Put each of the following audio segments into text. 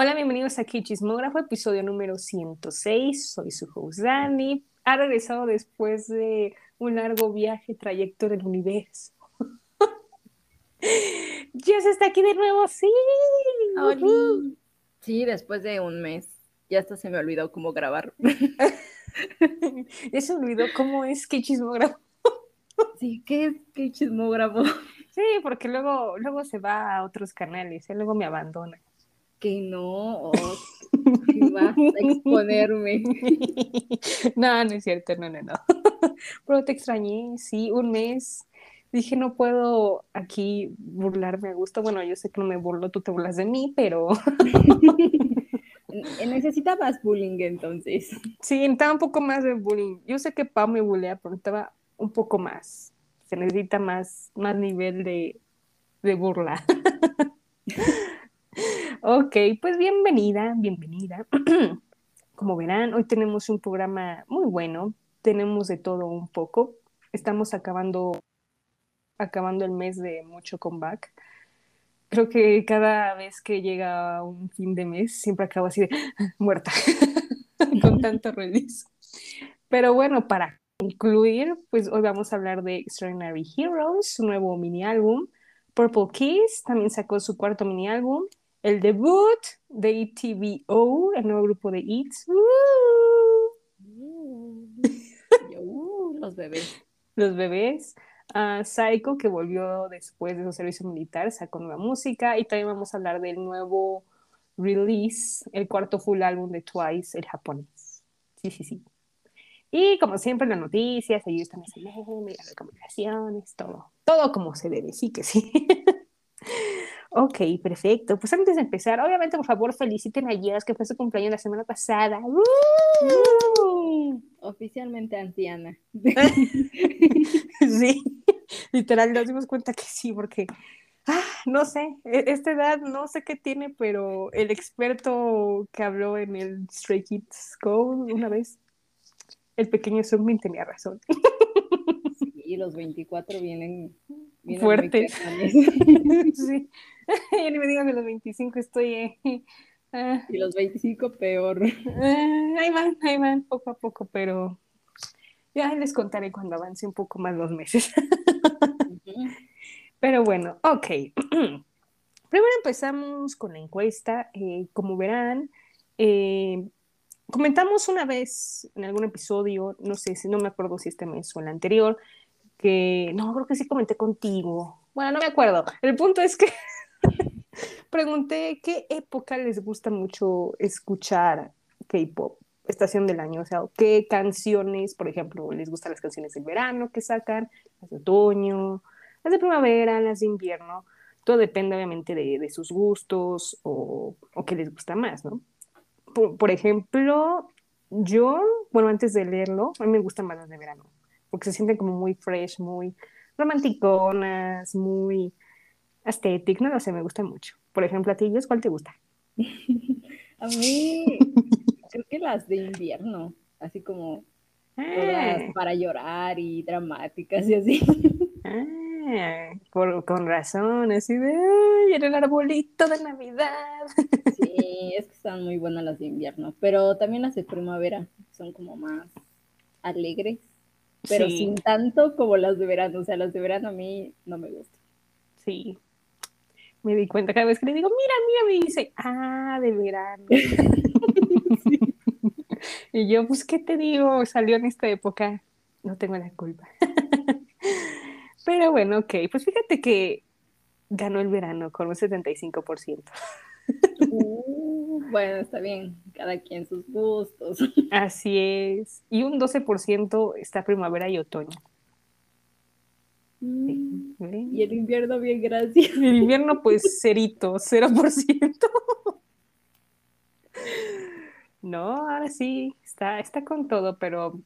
Hola, bienvenidos aquí Chismógrafo, episodio número 106. Soy su host Dani. Ha regresado después de un largo viaje, trayecto en el universo. Jess está aquí de nuevo, sí. Sí, después de un mes. Ya hasta se me olvidó cómo grabar. ya se olvidó cómo es que chismógrafo. sí, ¿qué es que chismógrafo? Sí, porque luego, luego se va a otros canales, y luego me abandona que no, que vas a exponerme. No, no es cierto, no, no, no. Pero te extrañé, sí, un mes. Dije, no puedo aquí burlarme a gusto. Bueno, yo sé que no me burlo, tú te burlas de mí, pero... Necesitabas bullying entonces. Sí, necesitaba un poco más de bullying. Yo sé que Pau me bulea, pero necesitaba un poco más. Se necesita más, más nivel de, de burla. Ok, pues bienvenida, bienvenida. Como verán, hoy tenemos un programa muy bueno, tenemos de todo un poco. Estamos acabando, acabando el mes de mucho comeback. Creo que cada vez que llega un fin de mes, siempre acabo así de muerta, con tanto release. Pero bueno, para concluir, pues hoy vamos a hablar de Extraordinary Heroes, su nuevo mini álbum. Purple Kiss también sacó su cuarto mini álbum el debut de ETVO, el nuevo grupo de EATS. los bebés. Los bebés. Uh, Psycho, que volvió después de su servicio militar, sacó nueva música. Y también vamos a hablar del nuevo release, el cuarto full álbum de Twice, el japonés. Sí, sí, sí. Y como siempre, las noticias, ahí están las las recomendaciones, todo. Todo como se debe, sí que sí. Ok, perfecto. Pues antes de empezar, obviamente, por favor, feliciten a Jess, que fue su cumpleaños la semana pasada. Oficialmente anciana. sí, literal, nos dimos cuenta que sí, porque, ah, no sé, e-, esta edad no sé qué tiene, pero el experto que habló en el Stray Kids Go una vez, el pequeño Sungmin tenía razón. y los 24 vienen, fuertes. sí. ya ni me digan que los 25 estoy. Eh, ah. y los 25 peor. Ah, ahí van, ahí van, poco a poco, pero ya les contaré cuando avance un poco más los meses. Pero bueno, ok. Primero empezamos con la encuesta. Eh, como verán, eh, comentamos una vez en algún episodio, no sé si no me acuerdo si este mes o el anterior, que no, creo que sí comenté contigo. Bueno, no me acuerdo. El punto es que Pregunté qué época les gusta mucho escuchar K-pop, estación del año, o sea, qué canciones, por ejemplo, les gustan las canciones del verano que sacan, las de otoño, las de primavera, las de invierno. Todo depende obviamente de, sus gustos o, o qué les gusta más, ¿no? Por, ejemplo, yo, bueno, antes de leerlo, a mí me gustan más las de verano, porque se sienten como muy fresh, muy romanticonas, muy aesthetic, no lo sé, me gusta mucho. Por ejemplo, a ti, ¿cuál te gusta? a mí, creo que las de invierno, así como todas ah. para llorar y dramáticas y así. Ah, con razón, así de ¡ay, en el arbolito de Navidad! Sí, es que están muy buenas las de invierno, pero también las de primavera son como más alegres, pero sin tanto como las de verano. O sea, las de verano a mí no me gustan. Sí, me di cuenta cada vez que le digo, mira, mira, me dice, ah, de verano. Y yo, pues, ¿qué te digo? Salió en esta época, no tengo la culpa. Pero bueno, ok, pues fíjate que ganó el verano con un 75%. Uh, bueno, está bien, cada quien sus gustos. Así es. Y un 12% está primavera y otoño. Mm. Y el invierno, bien, gracias. El invierno, pues, cerito, 0%. No, ahora sí, está, está con todo, pero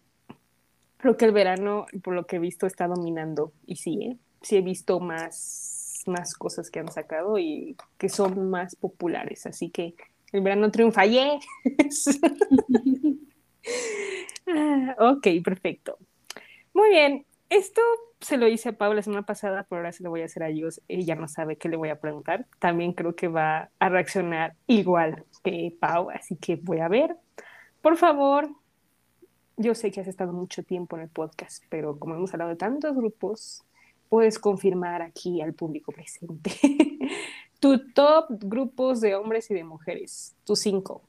creo que el verano, por lo que he visto, está dominando. Y sí, ¿eh? sí he visto más, más cosas que han sacado y que son más populares. Así que el verano triunfa. ¡Yeah! Ah, ok, perfecto. Muy bien, esto se lo hice a Pau la semana pasada, pero ahora se lo voy a hacer a ellos. Ella no sabe qué le voy a preguntar. También creo que va a reaccionar igual que Pau, así que voy a ver. Por favor, yo sé que has estado mucho tiempo en el podcast, pero como hemos hablado de tantos grupos, puedes confirmar aquí al público presente tu top grupos de hombres y de mujeres, tus cinco.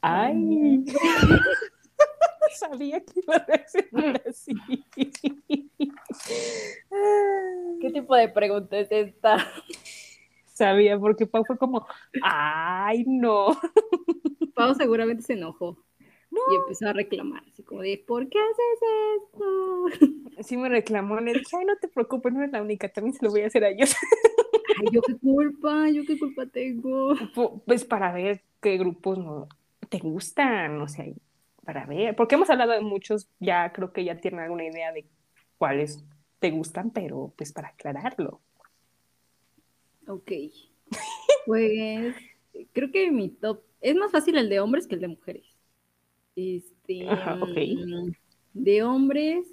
Ay. Sabía que iba a reaccionar así. ¿Qué tipo de pregunta es esta? Sabía, porque Pau fue como, ay, no. Pau seguramente se enojó y empezó a reclamar, así como de, ¿por qué haces esto? Sí me reclamó, le dije, ay, no te preocupes, no eres la única, también se lo voy a hacer a ellos. Ay, yo qué culpa, yo qué culpa tengo. Pues para ver qué grupos no te gustan, o sea, para ver, porque hemos hablado de muchos, ya creo que ya tienen alguna idea de cuáles te gustan, pero pues para aclararlo. Ok. Pues creo que mi top es más fácil el de hombres que el de mujeres. Este, mm, De hombres,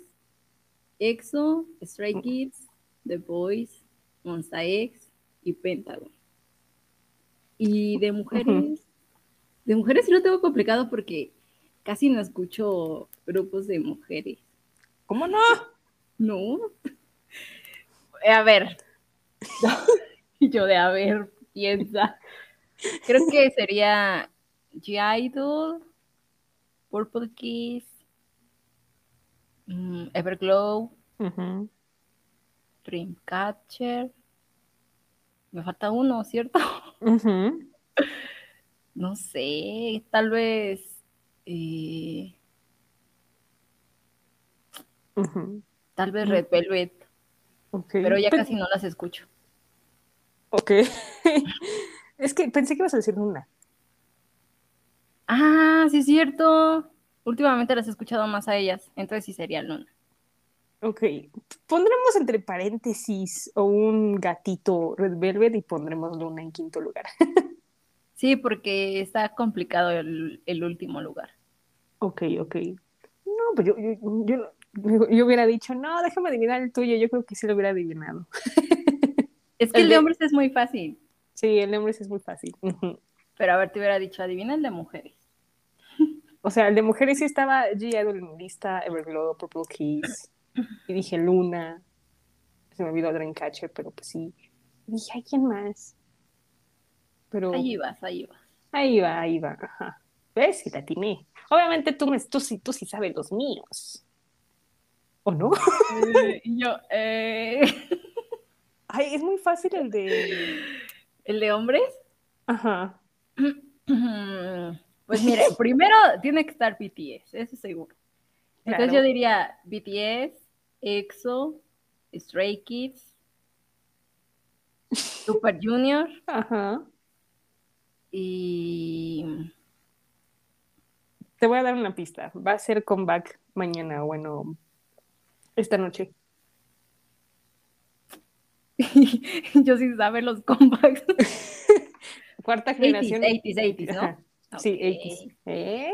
EXO, Stray Kids, The Boys, Monsta X y Pentagon. Y de mujeres, de mujeres sí lo tengo complicado porque casi no escucho grupos de mujeres. ¿Cómo no? No. A ver. Yo de a ver, piensa. Creo que sería G-Idol, Purple Kiss, mm, Everglow, Dreamcatcher. Me falta uno, ¿cierto? No sé, tal vez eh, tal vez Red Velvet. Pero ya casi no las escucho. Ok. es que pensé que ibas a decir una. Ah, sí es cierto. Últimamente las he escuchado más a ellas, entonces sí sería Luna. Ok. Pondremos entre paréntesis o un gatito Red Velvet y pondremos Luna en quinto lugar. Sí, porque está complicado el, último lugar. Ok, ok. No, pues yo, yo, yo, hubiera dicho, no, déjame adivinar el tuyo. Yo creo que sí lo hubiera adivinado. Es que el, de hombres es muy fácil. Sí, el de hombres es muy fácil. Pero a ver, te hubiera dicho, adivina el de mujeres. O sea, el de mujeres sí estaba G. Idol lista, Everglow, Purple Kiss. Y dije Luna. Se me olvidó Dreamcatcher, pero pues sí. Y dije, ¿hay quién más? Ahí vas, ahí vas. Ahí va, ahí va, ajá. ¿Ves? Si te atiné. Obviamente tú, tú, sí, tú sí sabes los míos. ¿O no? Eh, yo, eh... Ay, es muy fácil el de... ¿El de hombres? Ajá. Pues mira, primero tiene que estar BTS, eso seguro. Entonces yo diría BTS, EXO, Stray Kids, Super Junior. Ajá. Y te voy a dar una pista. Va a ser comeback mañana, bueno, esta noche. Yo sin saber los comebacks. Cuarta generación. 80s, 80s, ¿no? Sí, 80s. ¿Eh?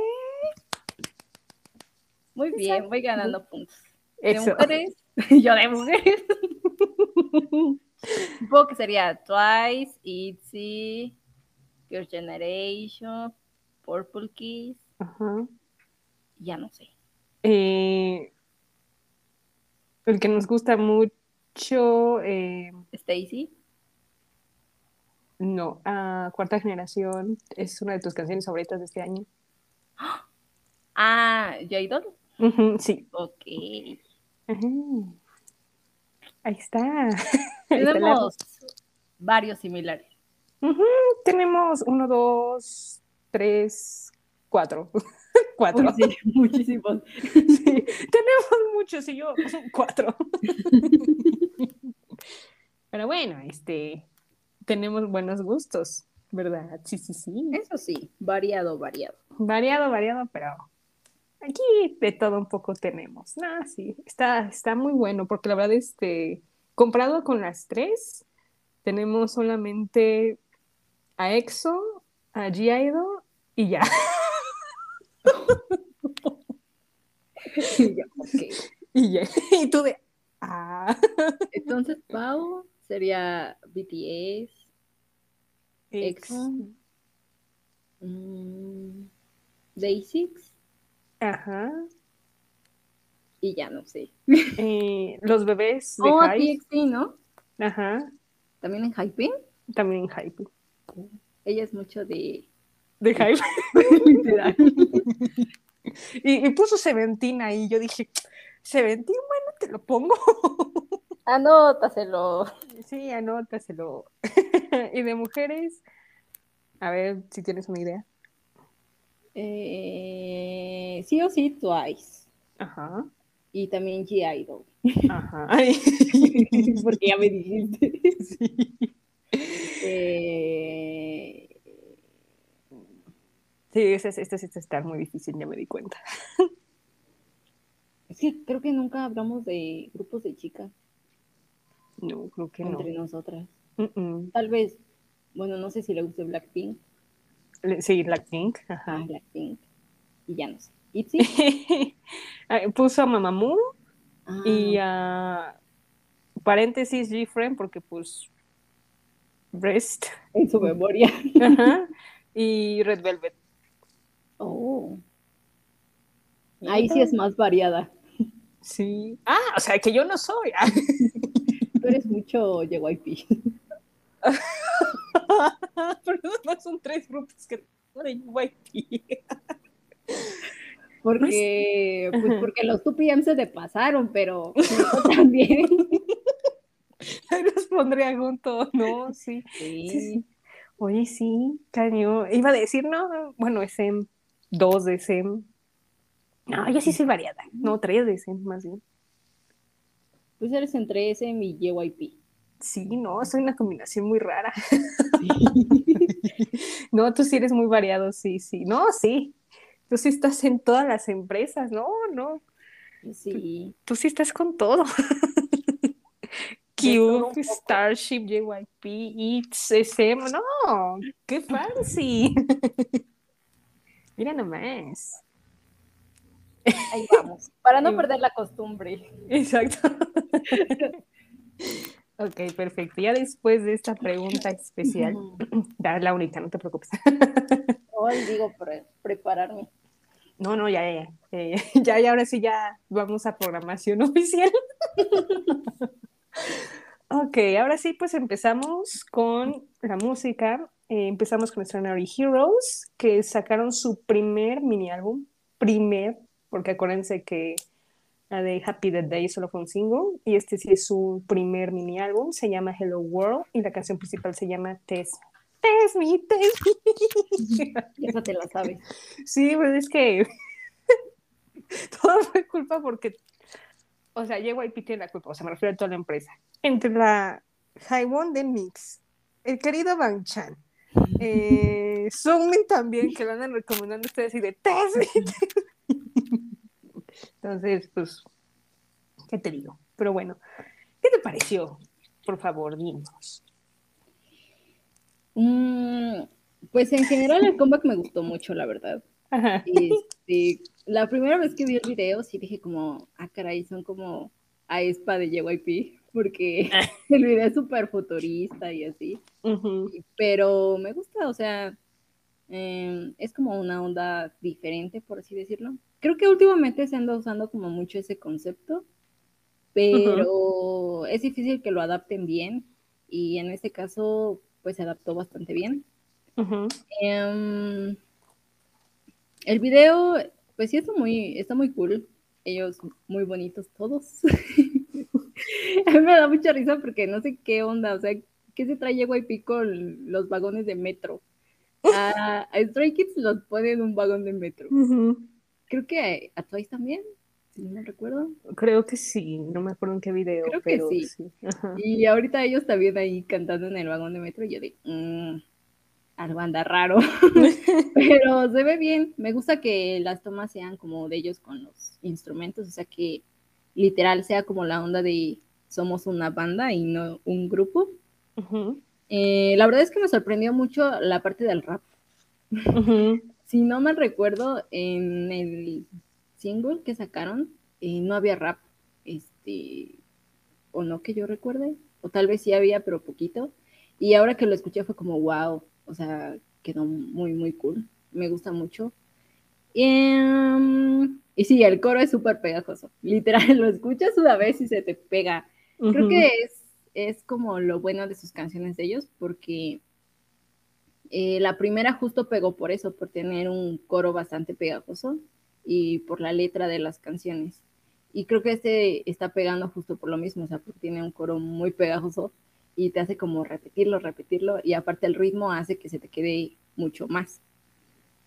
Muy bien, voy ganando puntos. De mujeres, yo de mujeres. Supongo que sería Twice, ITZY, Your Generation, Purple Kiss. Ya no sé. Eh, el que nos gusta mucho. Eh, Stacy. No, Cuarta Generación es una de tus canciones favoritas de este año. Ah, ¿J-Idol? sí. Ok. Ahí está. Tenemos varios similares. Tenemos uno, dos, tres, cuatro. cuatro. sí, muchísimos. Sí, tenemos muchos y yo cuatro. Pero bueno, este, tenemos buenos gustos, ¿verdad? Sí, sí, sí. Eso sí, variado, variado. Variado, variado, pero aquí de todo un poco tenemos. Ah, sí, está, está muy bueno, porque la verdad, este, comprado con las tres, tenemos solamente a EXO, a G-Idol y ya. Y, ya, y tú de, ah. Entonces, Pau sería BTS, EXO, mm, Day Six. Ajá. Y ya no sé. Eh, los bebés de Oh. TXT, ¿no? Ajá. También en Hype. También en Hype. Ella es mucho de. De Hype. Literal. Y, y puso Seventeen ahí. Yo dije, Seventeen, bueno, te lo pongo. Anótaselo. Sí, anótaselo. y de mujeres, a ver si tienes una idea. Eh, sí o sí, Twice. Ajá. Y también G-Idol. Ajá. Porque ya me dijiste. Sí. Eh, Sí, este, este sí está muy difícil, ya me di cuenta. es que creo que nunca hablamos de grupos de chicas No, creo que no. entre nosotras. Tal vez, bueno, no sé si le guste Blackpink. Sí, Blackpink. Ah, Ajá. Blackpink. Y ya no sé. ¿Itzy? Ah, Puso a Mamamoo Ah, y a paréntesis G-Friend porque pues Breast en su memoria. Ajá. y Red Velvet. Oh. Ahí sí es más variada. Sí. Ah, o sea que yo no soy. Tú eres mucho JYP. Pero no son tres grupos que de YP. Porque, pues porque los 2PM se te pasaron, pero yo también. Ahí los pondría juntos, ¿no? Sí. Sí. Oye, sí, cañón. Iba a decir, no, bueno, es SEM, dos de SEM. No, yo sí soy variada. No, tres de SEM, más bien. Pues eres entre ese y JYP. Sí, no, soy una combinación muy rara. No, tú sí eres muy variado, sí, sí. No, sí. Tú sí estás en todas las empresas, no, no. Sí. Tú sí estás con todo. Cube. Starship, JYP, It's, SM, no, qué fancy. Mira nomás. Ahí vamos. Para no perder la costumbre. Exacto. Ok, perfecto. Ya después de esta pregunta especial, ya la única, no te preocupes. Hoy digo pre- prepararme. No, no, ya, ya, ya, ya, ya, ya, ahora sí ya vamos a programación oficial. Ok, ahora sí, pues empezamos con la música. Eh, empezamos con Extraordinary Heroes, que sacaron su primer mini álbum, primer, porque acuérdense que la de Happy the Day solo fue un single, y este sí es su primer mini álbum, se llama Hello World, y la canción principal se llama Test. Test me, test me. Esa te la sabes. Sí, pues es que todo fue culpa porque, o sea, JYP tiene la culpa, o sea, me refiero a toda la empresa. Entre la Haiwon de Mix, el querido Bang Chan, eh, también, que lo andan recomendando ustedes y de. Entonces, pues, ¿qué te digo? Pero bueno, ¿qué te pareció? Por favor, dinos. Mm, pues en general el comeback me gustó mucho, la verdad. Ajá. Este, la primera vez que vi el video sí dije como, ah, caray, son como a Espa de JYP, porque el video es súper futurista y así. Ujú, Pero me gusta, o sea, eh, es como una onda diferente, por así decirlo. Creo que últimamente se anda usando como mucho ese concepto, pero es difícil que lo adapten bien y en este caso pues se adaptó bastante bien. ujú. Em, el video pues sí está muy, está muy cool, ellos muy bonitos todos. A mí me da mucha risa porque no sé qué onda, o sea, ¿qué se trae JYP con los vagones de metro? A, a Stray Kids los pone en un vagón de metro. Creo que a Twice también, si no me recuerdo. Creo que sí, no me acuerdo en qué video, Creo que sí. Y ahorita ellos también ahí cantando en el vagón de metro y yo de, "Mm, algo anda raro. Pero se ve bien. Me gusta que las tomas sean como de ellos con los instrumentos, o sea que literal sea como la onda de somos una banda y no un grupo. Eh, la verdad es que me sorprendió mucho la parte del rap. Si no me recuerdo, en el single que sacaron eh, no había rap. este, o no que yo recuerde, o tal vez sí había, pero poquito. Y ahora que lo escuché fue como, wow, o sea, quedó muy, muy cool. Me gusta mucho. Y, em, y sí, el coro es súper pegajoso. Literal, lo escuchas una vez y se te pega. Creo que es, es como lo bueno de sus canciones de ellos, porque eh, la primera justo pegó por eso, por tener un coro bastante pegajoso y por la letra de las canciones. Y creo que este está pegando justo por lo mismo, o sea, porque tiene un coro muy pegajoso y te hace como repetirlo, repetirlo, y aparte el ritmo hace que se te quede mucho más.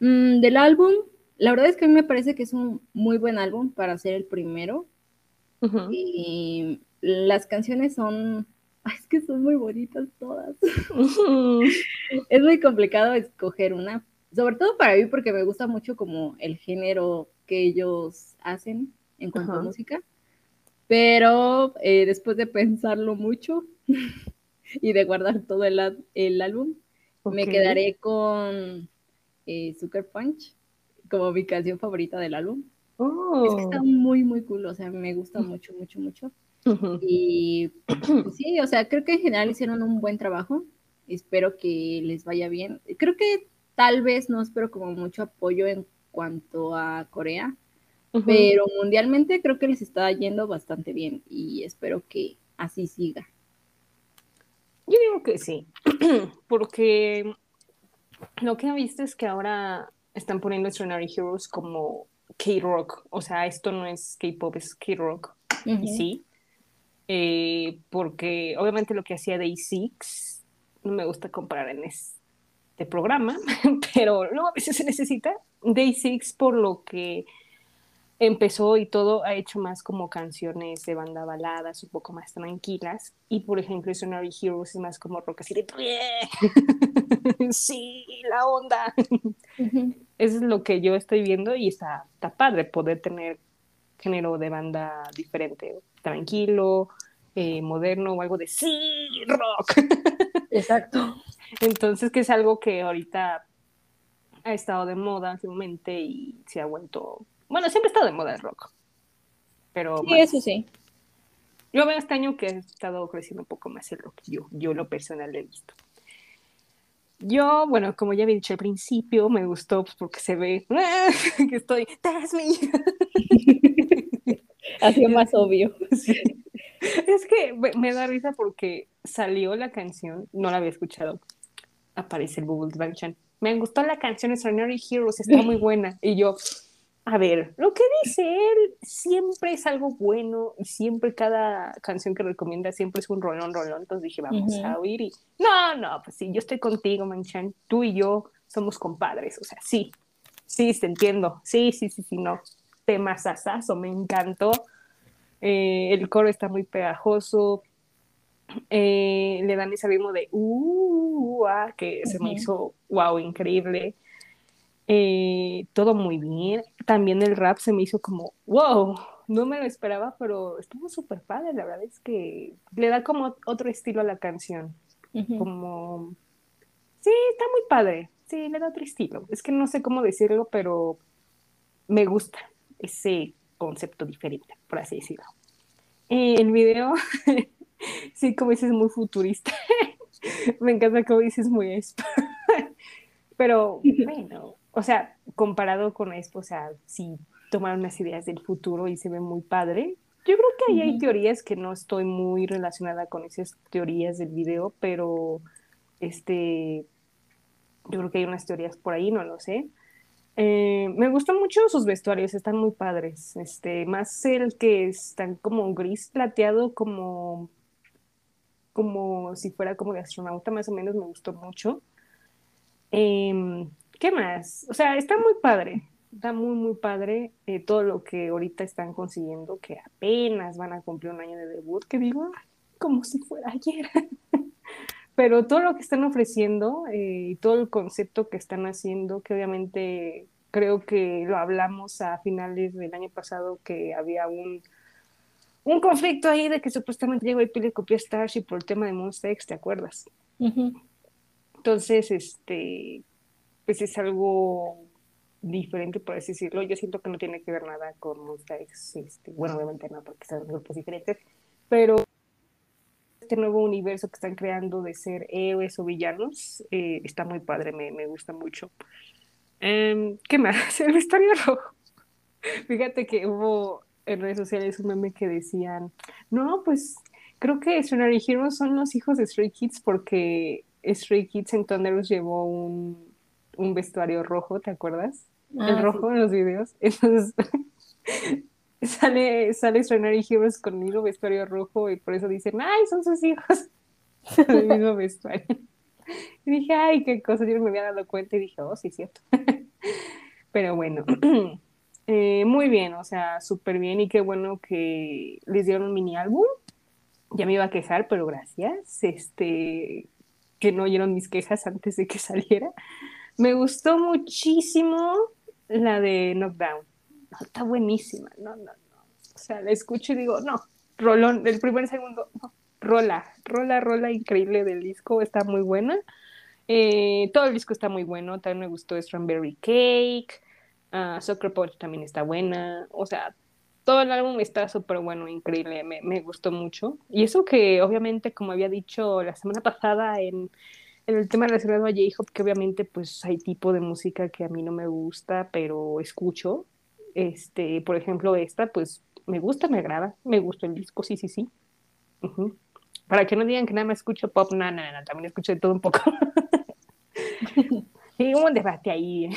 Mm, del álbum, la verdad es que a mí me parece que es un muy buen álbum para ser el primero. Y las canciones son, es que son muy bonitas todas. es muy complicado escoger una, sobre todo para mí porque me gusta mucho como el género que ellos hacen en cuanto a música. Pero eh, después de pensarlo mucho y de guardar todo el, el álbum, me quedaré con eh, Sucker Punch como mi canción favorita del álbum. Es que está oh. muy, muy cool, o sea, me gusta mucho, mucho, mucho. Y pues sí, o sea, creo que en general hicieron un buen trabajo. Espero que les vaya bien. Creo que tal vez no espero como mucho apoyo en cuanto a Corea, pero mundialmente creo que les está yendo bastante bien y espero que así siga. Yo digo que sí, porque lo que he visto es que ahora están poniendo Extraordinary Heroes como K-Rock, o sea, esto no es K-Pop, es K-Rock, y sí, eh, porque obviamente lo que hacía Day6, no me gusta comparar en este programa, pero luego a veces se necesita Day6 por lo que empezó y todo ha hecho más como canciones de banda baladas, un poco más tranquilas. Y por ejemplo, Sonary Heroes es más como rock así de sí, la onda. Eso es lo que yo estoy viendo y está, está padre poder tener género de banda diferente, tranquilo, eh, moderno o algo de sí, rock. Exacto. Entonces, que es algo que ahorita ha estado de moda últimamente y se ha vuelto bueno, siempre ha estado de moda el rock. Pero sí, eso sí. Yo veo este año que ha estado creciendo un poco más el rock. Yo, yo lo personal he visto. Yo, bueno, como ya había dicho al principio, me gustó pues, porque se ve que estoy, that's me. Así más obvio. Es que me, da risa porque salió la canción, no la había escuchado. Aparece el Google Chan. Me gustó la canción Extraordinary Heroes, está muy buena. Y yo, a ver, lo que dice él siempre es algo bueno y siempre cada canción que recomienda siempre es un rolón, rolón. Entonces dije, vamos a oír y no, no, pues sí, yo estoy contigo, Manchan. Tú y yo somos compadres. O sea, sí, sí, te entiendo. Sí, sí, sí, sí, no. Tema sasazo, me encantó. Eh, el coro está muy pegajoso. Eh, le dan ese ritmo de uh, ah, que se me hizo wow, increíble. Eh, todo muy bien. También el rap se me hizo como, wow, no me lo esperaba, pero estuvo súper padre. La verdad es que le da como otro estilo a la canción. Como, sí, está muy padre. Sí, le da otro estilo. Es que no sé cómo decirlo, pero me gusta ese concepto diferente, por así decirlo. El video, sí, como dices, muy futurista. me encanta como dices, muy pero bueno, o sea, comparado con esto, o sea, si tomaron unas ideas del futuro y se ve muy padre. Yo creo que ahí hay teorías que no estoy muy relacionada con esas teorías del video, pero este, yo creo que hay unas teorías por ahí, no lo sé. Eh, me gustan mucho sus vestuarios, están muy padres. Este, más el que están como gris plateado, como, como si fuera como de astronauta, más o menos me gustó mucho. Eh, ¿Qué más? O sea, está muy padre, está muy, muy padre eh, todo lo que ahorita están consiguiendo, que apenas van a cumplir un año de debut, que digo, como si fuera ayer. Pero todo lo que están ofreciendo eh, y todo el concepto que están haciendo, que obviamente creo que lo hablamos a finales del año pasado, que había un, un conflicto ahí de que supuestamente llegó y le copió Starship por el tema de Monster X, ¿te acuerdas? Entonces, este, pues es algo diferente, por así decirlo. Yo siento que no tiene que ver nada con Monsta X, este, bueno, obviamente no, porque son grupos diferentes, pero este nuevo universo que están creando de ser héroes o villanos eh, está muy padre, me, me gusta mucho. Em, ¿Qué más? El vestuario rojo. Fíjate que hubo en redes sociales un meme que decían, no, pues creo que Extraordinary Heroes son los hijos de Stray Kids porque Stray Kids en Thunderous llevó un, un vestuario rojo, ¿te acuerdas? el ah, rojo en los videos. Entonces sale, sale Extraordinary Heroes con el mismo vestuario rojo y por eso dicen, ay, son sus hijos. el mismo vestuario. Y dije, ay, qué cosa, yo no me había dado cuenta y dije, oh, sí, cierto. Pero bueno, eh, muy bien, o sea, súper bien y qué bueno que les dieron un mini álbum. Ya me iba a quejar, pero gracias. Este, que no oyeron mis quejas antes de que saliera. Me gustó muchísimo la de Knockdown. No, está buenísima. No, no, no. O sea, la escucho y digo, no, rolón, el primer segundo, no, rola, rola, rola increíble del disco, está muy buena. Eh, todo el disco está muy bueno, también me gustó Strawberry Cake, uh, Soccer Punch también está buena, o sea, todo el álbum está súper bueno, increíble, me, me, gustó mucho. Y eso que obviamente, como había dicho la semana pasada en, en el tema relacionado a J-Hop, que obviamente pues hay tipo de música que a mí no me gusta, pero escucho. Este, por ejemplo, esta, pues me gusta, me agrada, me gusta el disco, sí, sí, sí. Para que no digan que nada me escucho pop, no, no, no, también escucho de todo un poco. y hubo un debate ahí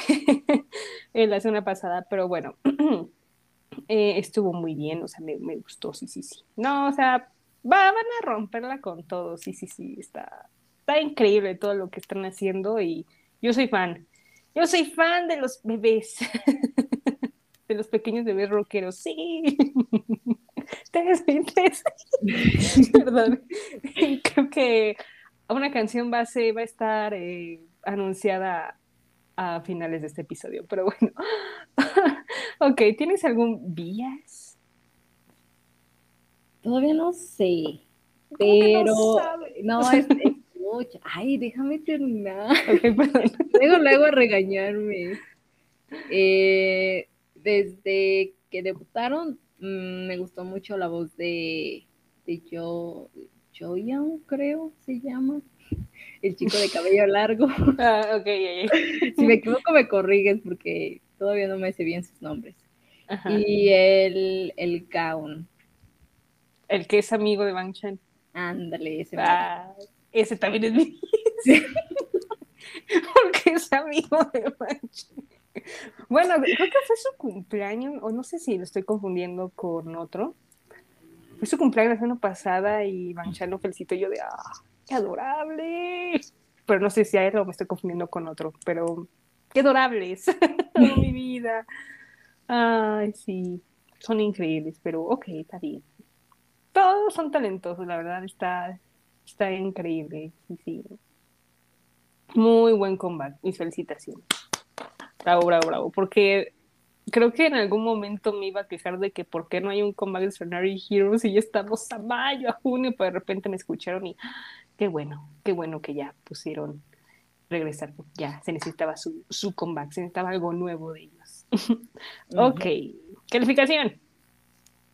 en la semana pasada, pero bueno, eh, estuvo muy bien, o sea, me, me, gustó, sí, sí, sí. No, o sea, va, van a romperla con todo, sí, sí, sí, está, está increíble todo lo que están haciendo y yo soy fan. Yo soy fan de los bebés, de los pequeños bebés rockeros, sí. Perdón. Creo que una canción base va a estar eh, anunciada a finales de este episodio, pero bueno. ok, ¿tienes algún bias? Todavía no sé, pero no, no es, mucho. Ay, déjame terminar. luego, luego a regañarme. Eh, desde que debutaron Mm, me gustó mucho la voz de, de Joe, Young, creo se llama. El chico de cabello largo. Ah, ok, Si me equivoco, me corrigues porque todavía no me sé bien sus nombres. Y el, el Kaun. El que es amigo de Bang Chan. Ándale, ese. Ah, ese también es mi. Porque es amigo de Bang Chan. Bueno, creo que fue su cumpleaños, o no sé si lo estoy confundiendo con otro. Fue su cumpleaños la semana pasada y Banchan lo felicito yo de ¡ah, qué adorable! Pero no sé si a él me estoy confundiendo con otro, pero qué adorables, oh, mi vida. Ay, sí, son increíbles, pero ok, está bien. Todos son talentosos, la verdad, está, está increíble. Sí, sí. Muy buen combate, mis felicitaciones. Bravo, bravo, bravo. Porque creo que en algún momento me iba a quejar de que por qué no hay un combate de Extraordinary Heroes y ya estamos a mayo, a junio, pero de repente me escucharon y qué bueno, qué bueno que ya pusieron regresar. Ya se necesitaba su, su comeback, se necesitaba algo nuevo de ellos. ok, calificación.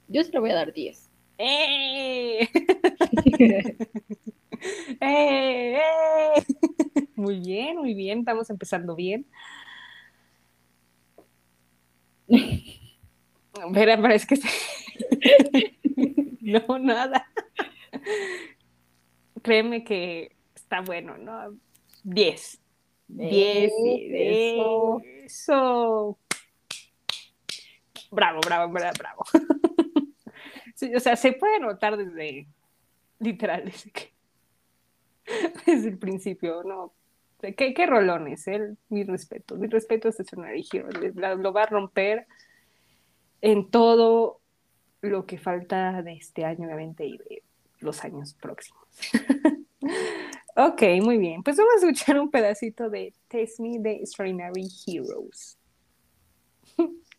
Yo se lo voy a dar 10. ¡Eh! ¡Eh! ¡Eh! Muy bien, muy bien, estamos empezando bien. Verá, parece que no, nada. Créeme que está bueno, ¿no? 10. 10. Eso. Eso. Bravo, bravo, bravo, bravo. o sea, se puede notar desde, literal, desde, que, desde el principio, ¿no? ¿Qué, qué rolones? Eh? Mi respeto, mi respeto a Stationary Heroes. Lo va a romper en todo lo que falta de este año, obviamente, y de los años próximos. ok, muy bien. Pues vamos a escuchar un pedacito de Taste Me de Extraordinary Heroes.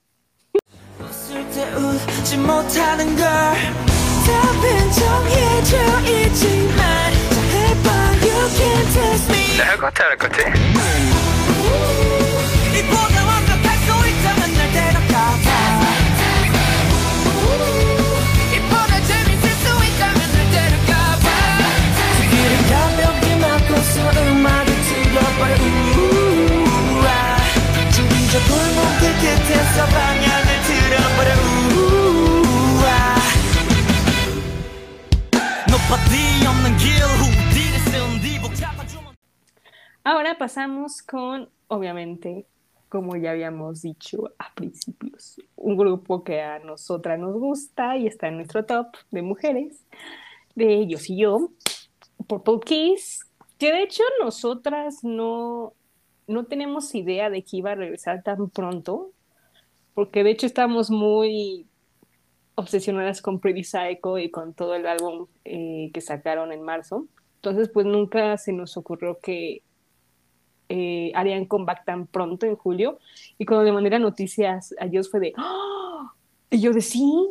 Det har gått här, Kuti. Pasamos con, obviamente, como ya habíamos dicho a principios, un grupo que a nosotras nos gusta y está en nuestro top de mujeres, de ellos y yo, Purple Kiss, que de hecho nosotras no, no tenemos idea de que iba a regresar tan pronto, porque de hecho estamos muy obsesionadas con Pretty Psycho y con todo el álbum eh, que sacaron en marzo. Entonces, pues nunca se nos ocurrió que eh, harían comeback tan pronto en julio. Y cuando de manera noticias a ellos fue de, ¡Oh! y yo de sí.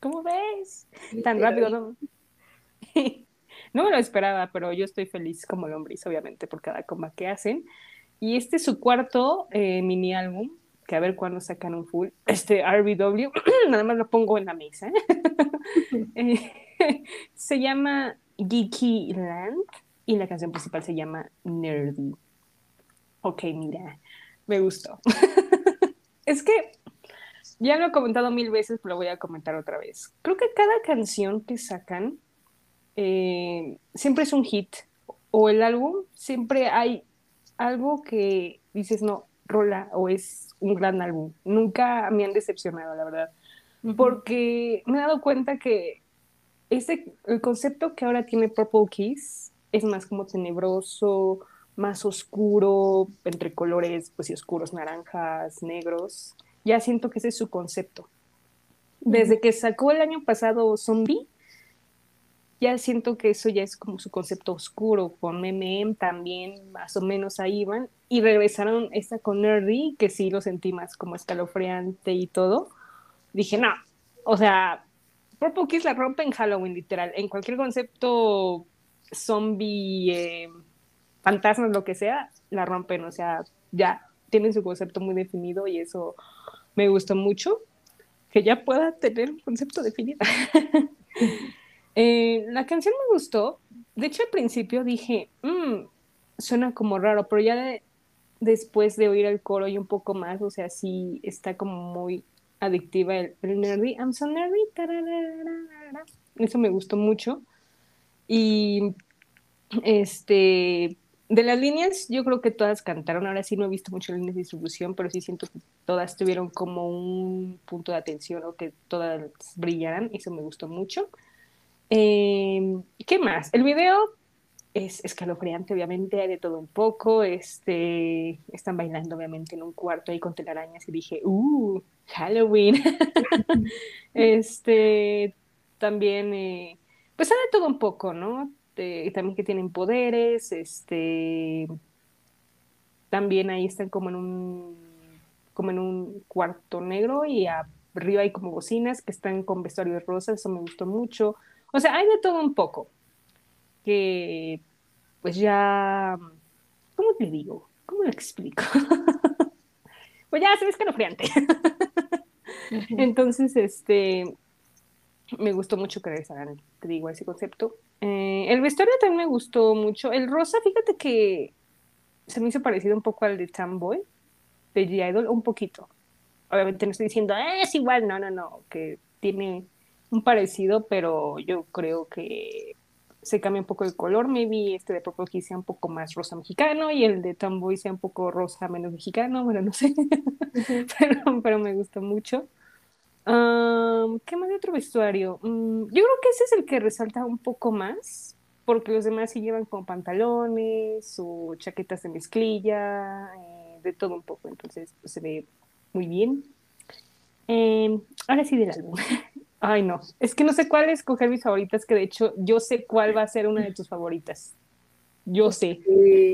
¿Cómo ves? Tan rápido, ¿no? no me lo esperaba, pero yo estoy feliz como lombriz, obviamente, por cada comeback que hacen. Y este es su cuarto eh, mini álbum, que a ver cuándo sacan un full. Este RBW, nada más lo pongo en la mesa. Eh, se llama Geeky Land y la canción principal se llama Nerdy. Ok, mira, me gustó. es que ya lo he comentado mil veces, pero lo voy a comentar otra vez. Creo que cada canción que sacan eh, siempre es un hit. O el álbum, siempre hay algo que dices, no, rola o es un gran álbum. Nunca me han decepcionado, la verdad. Porque me he dado cuenta que ese, el concepto que ahora tiene Purple Kiss es más como tenebroso, más oscuro, entre colores, pues y oscuros, naranjas, negros. Ya siento que ese es su concepto. Desde que sacó el año pasado Zombie, ya siento que eso ya es como su concepto oscuro, con MM también, más o menos ahí van, y regresaron esta con Nerdy, que sí lo sentí más como escalofriante y todo. Dije, no, o sea, Purple Kiss la rompe en Halloween, literal, en cualquier concepto zombie, eh, fantasmas, lo que sea, la rompen, o sea, ya tienen su concepto muy definido y eso me gustó mucho, que ya pueda tener un concepto definido. Eh, la canción me gustó. De hecho, al principio dije, mmm, suena como raro, pero ya después de oír el coro y un poco más, o sea, sí está como muy adictiva el, nerdy. I'm so nerdy. Eso me gustó mucho. Y este, de las líneas, yo creo que todas cantaron. Ahora sí no he visto mucho líneas de distribución, pero sí siento que todas tuvieron como un punto de atención o que todas brillaran. Eso me gustó mucho. Em, ¿Qué más? El video es escalofriante, obviamente, hay de todo un poco. Este, están bailando, obviamente, en un cuarto ahí con telarañas y dije, ¡uh! Halloween. este, también, eh, pues hay de todo un poco, ¿no? también que tienen poderes, este, también ahí están como en un, como en un cuarto negro y arriba hay como bocinas que están con vestuarios rosas, eso me gustó mucho. O sea, hay de todo un poco. Que pues ya, ¿cómo te digo? ¿Cómo lo explico? pues ya se ve escalofriante. Entonces, este, me gustó mucho que regresaran, te digo, ese concepto. Eh, el vestuario también me gustó mucho. El rosa, fíjate que se me hizo parecido un poco al de Tamboy, de G-Idol, un poquito. Obviamente no estoy diciendo, eh, es igual, no, no, no, que tiene un parecido, pero yo creo que se cambia un poco el color. Maybe este de Purple sea un poco más rosa mexicano y el de Tomboy sea un poco rosa menos mexicano. Bueno, no sé, pero, pero, me gustó mucho. ¿Qué más de otro vestuario? Mm, yo creo que ese es el que resalta un poco más, porque los demás sí llevan como pantalones o chaquetas de mezclilla, eh, de todo un poco, entonces pues, se ve muy bien. Em, ahora sí del álbum. Ay, no. Es que no sé cuál escoger mis favoritas, que de hecho yo sé cuál va a ser una de tus favoritas. Yo sé.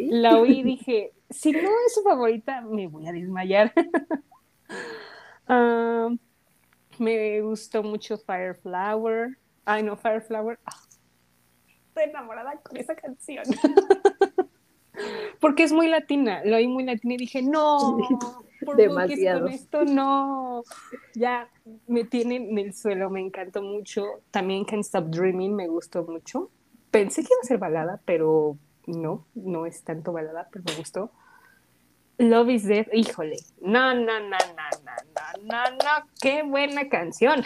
La oí y dije, si no es su favorita, me voy a desmayar. me gustó mucho Fireflower. Ay, no, Fireflower. Ah, estoy enamorada con esa canción. Porque es muy latina. Lo oí muy latina y dije, no, por Demasiado. Con esto no. Ya me tiene en el suelo, me encantó mucho. También Can't Stop Dreaming me gustó mucho. Pensé que iba a ser balada, pero no, no es tanto balada, pero me gustó. Love is Death, híjole, no, no, no, no, no, no, no, qué buena canción.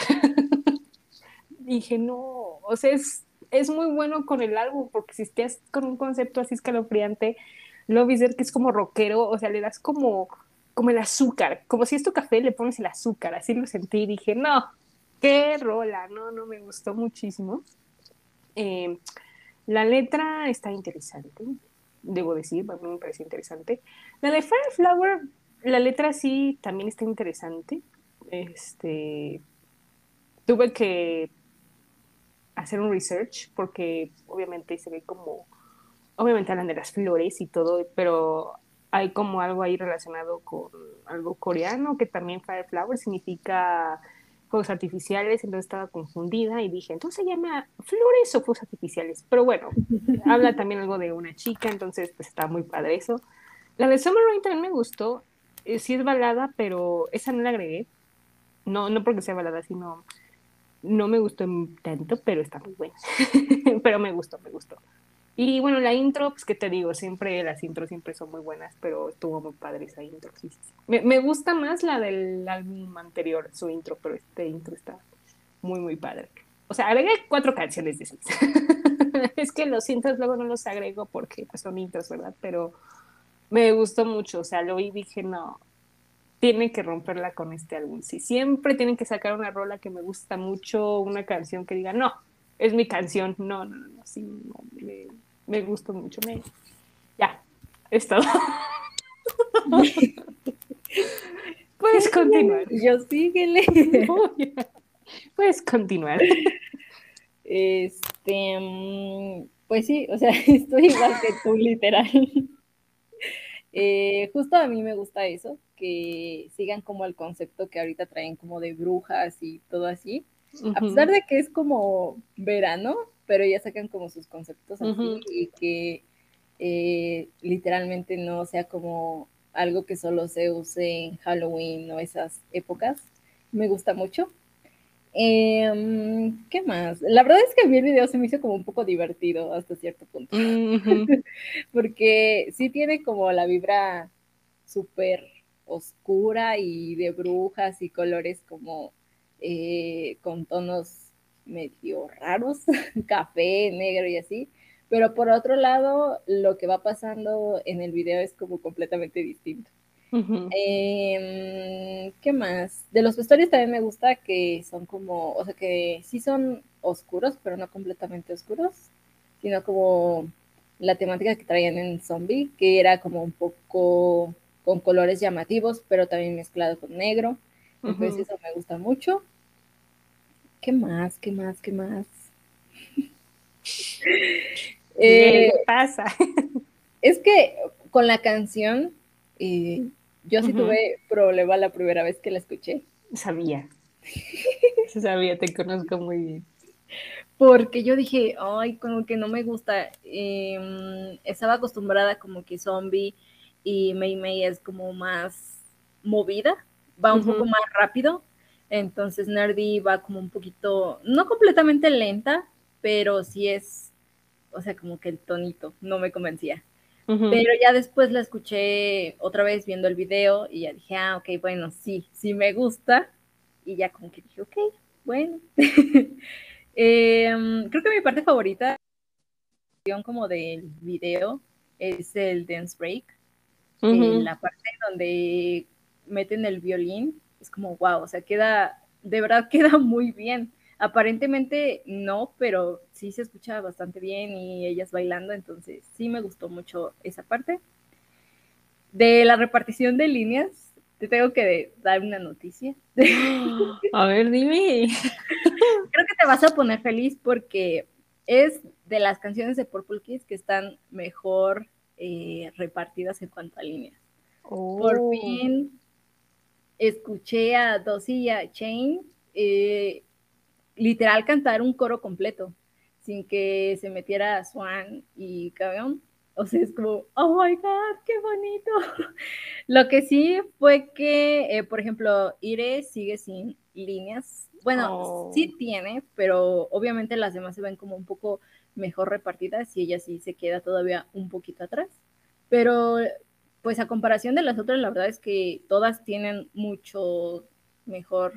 Dije, no, o sea, es, es muy bueno con el álbum, porque si estás con un concepto así escalofriante, Love is Death, que es como rockero, o sea, le das como, como el azúcar, como si es tu café, le pones el azúcar, así lo sentí, dije, no, qué rola, no, no, me gustó muchísimo. Eh, la letra está interesante, debo decir, a mí me parece interesante. La de Fireflower, la letra sí también está interesante. Este, tuve que hacer un research porque obviamente se ve como, obviamente hablan de las flores y todo, pero hay como algo ahí relacionado con algo coreano que también Fireflower significa fuegos artificiales, entonces estaba confundida y dije, entonces se llama flores o fuegos artificiales. Pero bueno, habla también algo de una chica, entonces pues está muy padre eso. La de Summer Rain también me gustó, eh, sí es balada, pero esa no la agregué. No, no porque sea balada, sino no me gustó tanto, pero está muy buena. pero me gustó, me gustó. Y bueno, la intro, pues que te digo, siempre las intros siempre son muy buenas, pero estuvo muy padre esa intro. Sí. Me, me, gusta más la del álbum anterior, su intro, pero este intro está muy, muy padre. O sea, agregué cuatro canciones de es que los intros luego no los agrego porque pues, son intros, ¿verdad? Pero me gustó mucho, o sea, lo oí y dije, no, tienen que romperla con este álbum. Sí, siempre tienen que sacar una rola que me gusta mucho, una canción que diga, no, es mi canción. No, no, no, sí, no, me, me gustó mucho. Me... Ya, es todo. Puedes continuar. Yo síguele. Puedes continuar. Este, pues sí, o sea, estoy igual que tú, literal. Eh, justo a mí me gusta eso, que sigan como el concepto que ahorita traen como de brujas y todo así. A pesar de que es como verano, pero ya sacan como sus conceptos así y que eh, literalmente no sea como algo que solo se use en Halloween o esas épocas. Me gusta mucho. Em, ¿Qué más? La verdad es que a mí el video se me hizo como un poco divertido hasta cierto punto. Porque sí tiene como la vibra súper oscura y de brujas y colores como eh, con tonos medio raros, café, negro y así. Pero por otro lado, lo que va pasando en el video es como completamente distinto. Em, ¿Qué más? De los vestuarios también me gusta que son como, o sea, que sí son oscuros, pero no completamente oscuros, sino como la temática que traían en Zombie, que era como un poco con colores llamativos, pero también mezclado con negro. Entonces eso me gusta mucho. ¿Qué más? ¿Qué más? ¿Qué más? ¿Qué eh, pasa? es que con la canción, eh, yo sí tuve problema la primera vez que la escuché. Sabía. Sabía, te conozco muy bien. Porque yo dije, ay, como que no me gusta. Em, estaba acostumbrada como que zombie y Mei Mei es como más movida, va un poco más rápido. Entonces Nerdy va como un poquito, no completamente lenta, pero sí es, o sea, como que el tonito no me convencía. Pero ya después la escuché otra vez viendo el video y ya dije, ah, ok, bueno, sí, sí me gusta. Y ya como que dije, ok, bueno. Em, creo que mi parte favorita como del video es el dance break. la parte donde meten el violín es como, wow, o sea, queda, de verdad queda muy bien. Aparentemente no, pero sí se escucha bastante bien y ellas bailando, entonces sí me gustó mucho esa parte. De la repartición de líneas, te tengo que dar una noticia. A ver, dime. Creo que te vas a poner feliz porque es de las canciones de Purple Kiss que están mejor eh, repartidas en cuanto a líneas. Por oh. fin escuché a Dossie y a Chain eh, literal cantar un coro completo, sin que se metiera Swan y Cabeón. O sea, es como, oh my god, qué bonito. Lo que sí fue que, eh, por ejemplo, Ire sigue sin líneas. Bueno, oh. sí tiene, pero obviamente las demás se ven como un poco mejor repartidas y ella sí se queda todavía un poquito atrás. Pero pues a comparación de las otras, la verdad es que todas tienen mucho mejor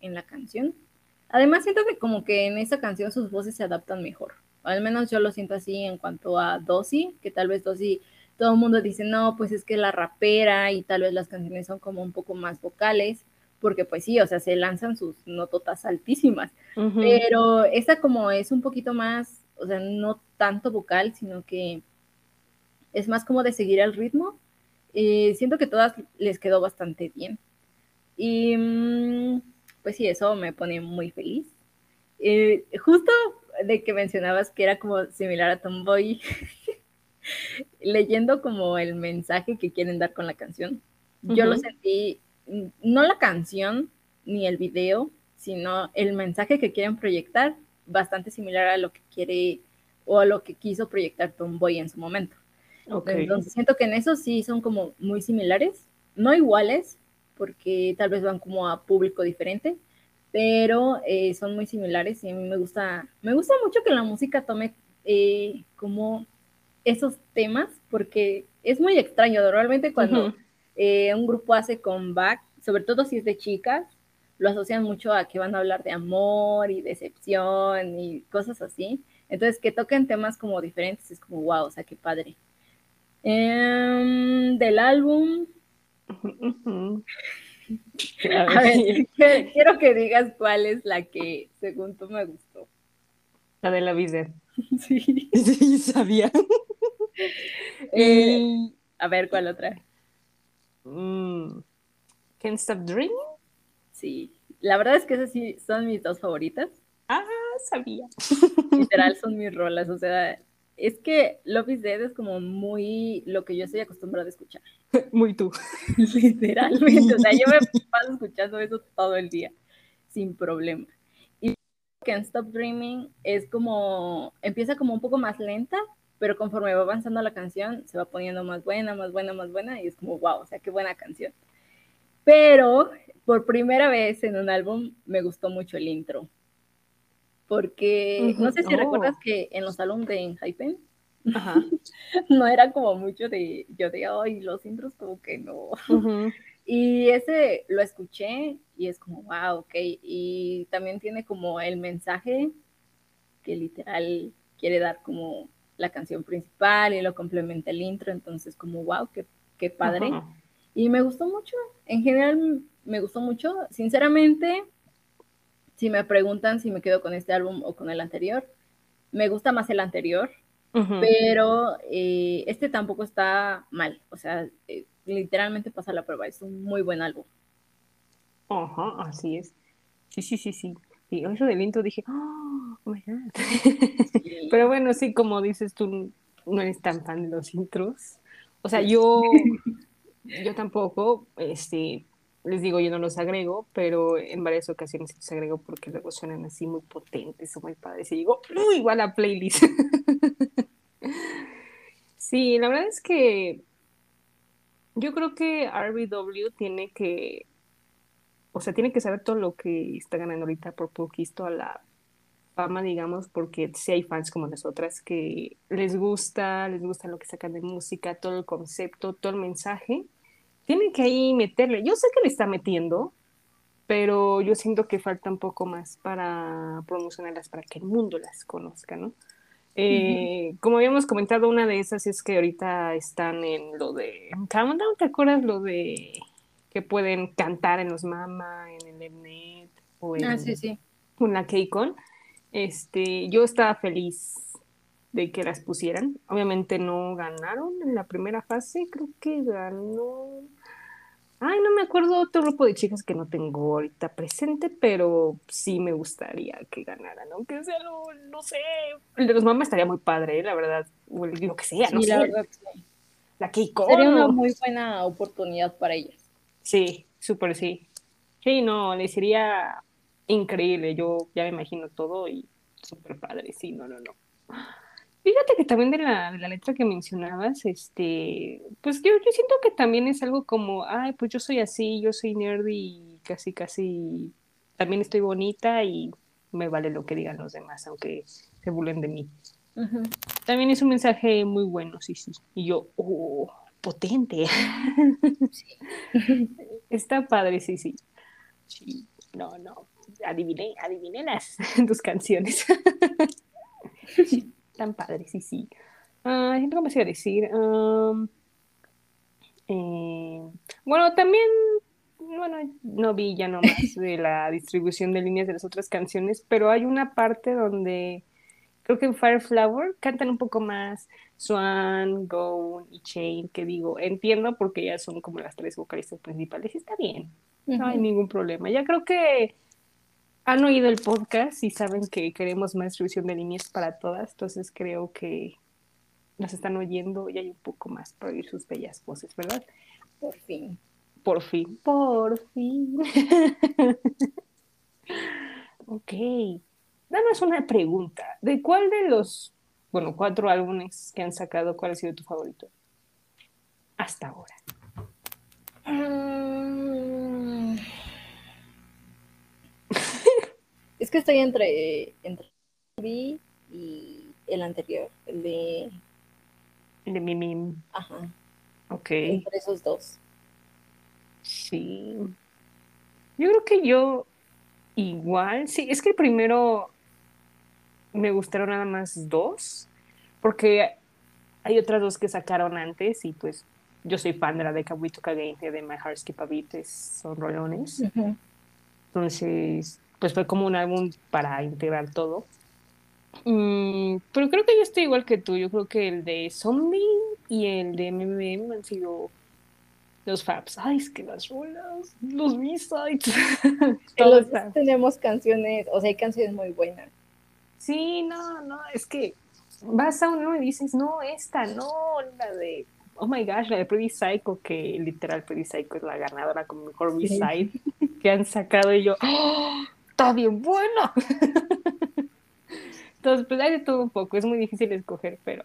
en la canción. Además, siento que como que en esa canción sus voces se adaptan mejor. al menos yo lo siento así en cuanto a Dosy, que tal vez Dosy, todo el mundo dice, no, pues es que la rapera y tal vez las canciones son como un poco más vocales, porque pues sí, o sea, se lanzan sus nototas altísimas. Pero esa como es un poquito más, o sea, no tanto vocal, sino que es más como de seguir el ritmo. Eh, siento que todas les quedó bastante bien. Y mm, pues sí, eso me pone muy feliz. Eh, justo de que mencionabas que era como similar a Tomboy, leyendo como el mensaje que quieren dar con la canción, yo lo sentí, no la canción ni el video, sino el mensaje que quieren proyectar, bastante similar a lo que quiere o a lo que quiso proyectar Tomboy en su momento. Entonces siento que en eso sí son como muy similares, no iguales, porque tal vez van como a público diferente, pero eh, son muy similares y a mí me gusta, me gusta mucho que la música tome eh, como esos temas, porque es muy extraño, normalmente cuando eh, un grupo hace comeback, sobre todo si es de chicas, lo asocian mucho a que van a hablar de amor y decepción y cosas así. Entonces, que toquen temas como diferentes es como, wow, o sea, qué padre. Em, del álbum. A ver, quiero que digas cuál es la que según tú me gustó. La de la vida. Sí. Sí, sabía. Eh, a ver, ¿cuál otra? Mm, Can't Stop Dreaming. Sí, la verdad es que esas sí son mis dos favoritas. Ah, sabía. Literal son mis rolas, o sea, es que Love is Dead es como muy lo que yo estoy acostumbrada a escuchar. Muy tú. Literalmente, o sea, yo me paso escuchando eso todo el día, sin problema. Y Can't Stop Dreaming es como, empieza como un poco más lenta, pero conforme va avanzando la canción, se va poniendo más buena, más buena, más buena, y es como, wow, o sea, qué buena canción. Pero por primera vez en un álbum me gustó mucho el intro porque no sé si recuerdas oh. que en los álbumes de Enhypen no era como mucho de, yo de, ay, los intros como que no. Y ese lo escuché y es como, wow, ok. Y también tiene como el mensaje que literal quiere dar como la canción principal y lo complementa el intro, entonces como, wow, qué, qué padre. Y me gustó mucho, en general me gustó mucho. Sinceramente, si me preguntan si me quedo con este álbum o con el anterior, me gusta más el anterior, pero eh, este tampoco está mal, o sea, eh, literalmente pasa la prueba, es un muy buen álbum. Ajá, así es. Sí, sí, sí, sí. Y eso del intro dije, oh, my God. Pero bueno, sí, como dices, tú no eres tan fan de los intros. O sea, yo, yo tampoco, este, les digo, yo no los agrego, pero en varias ocasiones los agrego porque luego suenan así muy potentes o muy padres. Y digo, ¡uh! igual a playlist. sí, la verdad es que yo creo que RBW tiene que, o sea, tiene que saber todo lo que está ganando ahorita por poquito a la fama, digamos, porque si hay fans como nosotras que les gusta, les gusta lo que sacan de música, todo el concepto, todo el mensaje tiene que ahí meterle. Yo sé que le está metiendo, pero yo siento que falta un poco más para promocionarlas, para que el mundo las conozca, ¿no? Eh, como habíamos comentado, una de esas es que ahorita están en lo de Countdown, ¿te acuerdas lo de que pueden cantar en los Mama, en el Mnet o en ah, sí, sí. una con Este, yo estaba feliz de que las pusieran. Obviamente no ganaron en la primera fase, creo que ganó. Ay, no me acuerdo otro grupo de chicas que no tengo ahorita presente, pero sí me gustaría que ganaran, aunque sea lo, no sé, el de los mamás estaría muy padre, la verdad, o lo que sea, no sé. La, verdad, la Keiko. Sería una muy buena oportunidad para ellas. Sí, súper sí. Sí, no, le sería increíble, yo ya me imagino todo y súper padre, sí, no, no, no. Fíjate que también de la, la, letra que mencionabas, este, pues yo, yo siento que también es algo como, ay, pues yo soy así, yo soy nerdy y casi, casi, también estoy bonita y me vale lo que digan los demás, aunque se burlen de mí. También es un mensaje muy bueno, sí, sí. Y yo, oh, potente. Está padre, sí, sí. Sí, no, no. Adiviné, adiviné las tus canciones. Tan padre, sí, sí. Uh, ¿Qué más iba a decir? eh, bueno, también bueno, no vi ya nomás de la distribución de líneas de las otras canciones, pero hay una parte donde creo que en Fireflower cantan un poco más Swan, Go y Chain, que digo, entiendo porque ya son como las tres vocalistas principales y está bien, no hay ningún problema. Ya creo que han oído el podcast y saben que queremos más distribución de líneas para todas, entonces creo que nos están oyendo y hay un poco más para oír sus bellas voces, ¿verdad? Por fin. Por fin, por fin. ok. Danos una pregunta. ¿De cuál de los, bueno, cuatro álbumes que han sacado, cuál ha sido tu favorito? Hasta ahora. Mm. Es que estoy entre, entre y el anterior, el de... El de Mimim. Ajá. Ok. Entre esos dos. Sí. Yo creo que yo igual, sí, es que el primero me gustaron nada más dos, porque hay otras dos que sacaron antes y pues yo soy fan de la de Again y de My Heart Skip a Beat, son rolones. Entonces, pues fue como un álbum para integrar todo. Mm, pero creo que yo estoy igual que tú, yo creo que el de Zombie y el de MMM han sido los faps, ay, es que las rolas, los B-sides. Todos tenemos canciones, o sea, hay canciones muy buenas. Sí, no, no, es que vas a uno y dices, no, esta, no, la de, oh my gosh, la de Pretty Psycho, que literal Pretty Psycho es la ganadora como mejor B-side que han sacado y yo, ¡Oh, está bien bueno. Entonces, pues hay de todo un poco, es muy difícil escoger, pero,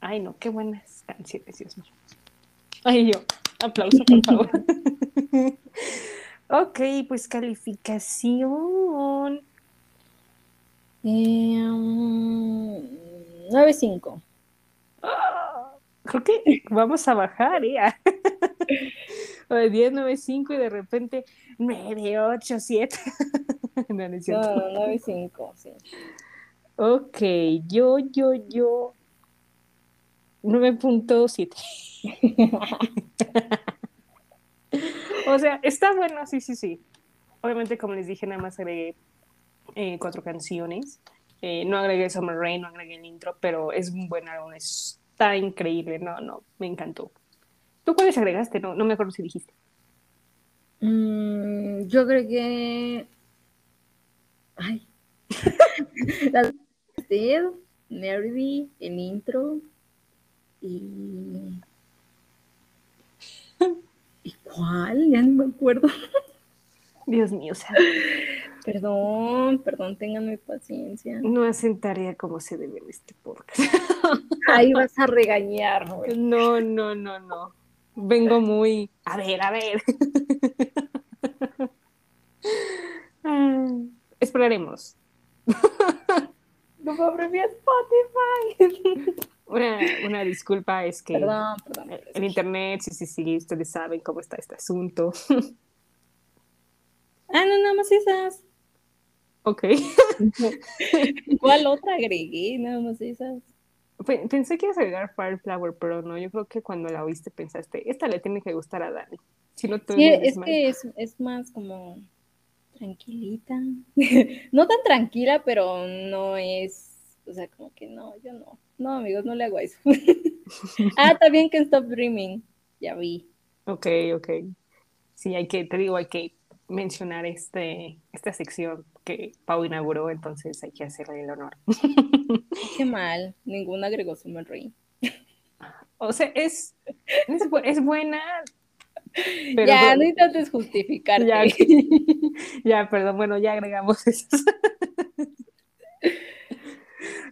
ay no, qué buenas canciones, Dios mío. Ay, yo, Aplauso, por favor. ok, pues calificación. Eh, 9.5. Ah, creo que vamos a bajar, ¿eh? 10, 9, 5 y de repente 9, 8, 7. no, no, 9, 5, sí. Ok, yo, yo, yo. 9.7. o sea, está bueno, sí, sí, sí. Obviamente, como les dije, nada más agregué eh, cuatro canciones. Eh, no agregué Summer Rain, no agregué el intro, pero es un buen álbum, está increíble, no, no, me encantó. ¿Tú cuáles agregaste? No, no me acuerdo si dijiste. Mm, yo agregué. Ay. Las Nerdy, el intro y ¿Y cuál? Ya no me acuerdo. Dios mío, o sea. Perdón, perdón, ténganme paciencia. No hacen tarea como se debe en este podcast. Ahí vas a regañar, No, no, no, no. Vengo muy. A ver, a ver. esperaremos. No me abrí Spotify. Una, una disculpa es que perdón, perdón, el internet, sí, sí, sí, ustedes saben cómo está este asunto. Ah, no, nada más esas. Ok. ¿Cuál otra agregué? Nada más esas. Pensé que ibas a agregar Fireflower, pero no, yo creo que cuando la oíste pensaste, esta le tiene que gustar a Dani. Si no sí, es que es, es más como tranquilita. no tan tranquila, pero no es, o sea, como que no, yo no. No, amigos, no le hago eso. ah, bien que Stop Dreaming. Ya vi. Ok, ok. Sí, hay que, te digo, hay que mencionar este, esta sección que Pau inauguró, entonces hay que hacerle el honor. Qué mal, ninguna agregó Summer Rain. O sea, es, es, buena. Pero ya, no intentes justificarte. Ya, ya, perdón, bueno, ya agregamos eso.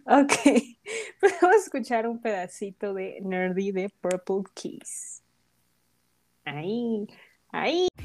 Ok, pues vamos a escuchar un pedacito de Nerdy de Purple Keys. Ahí, ahí.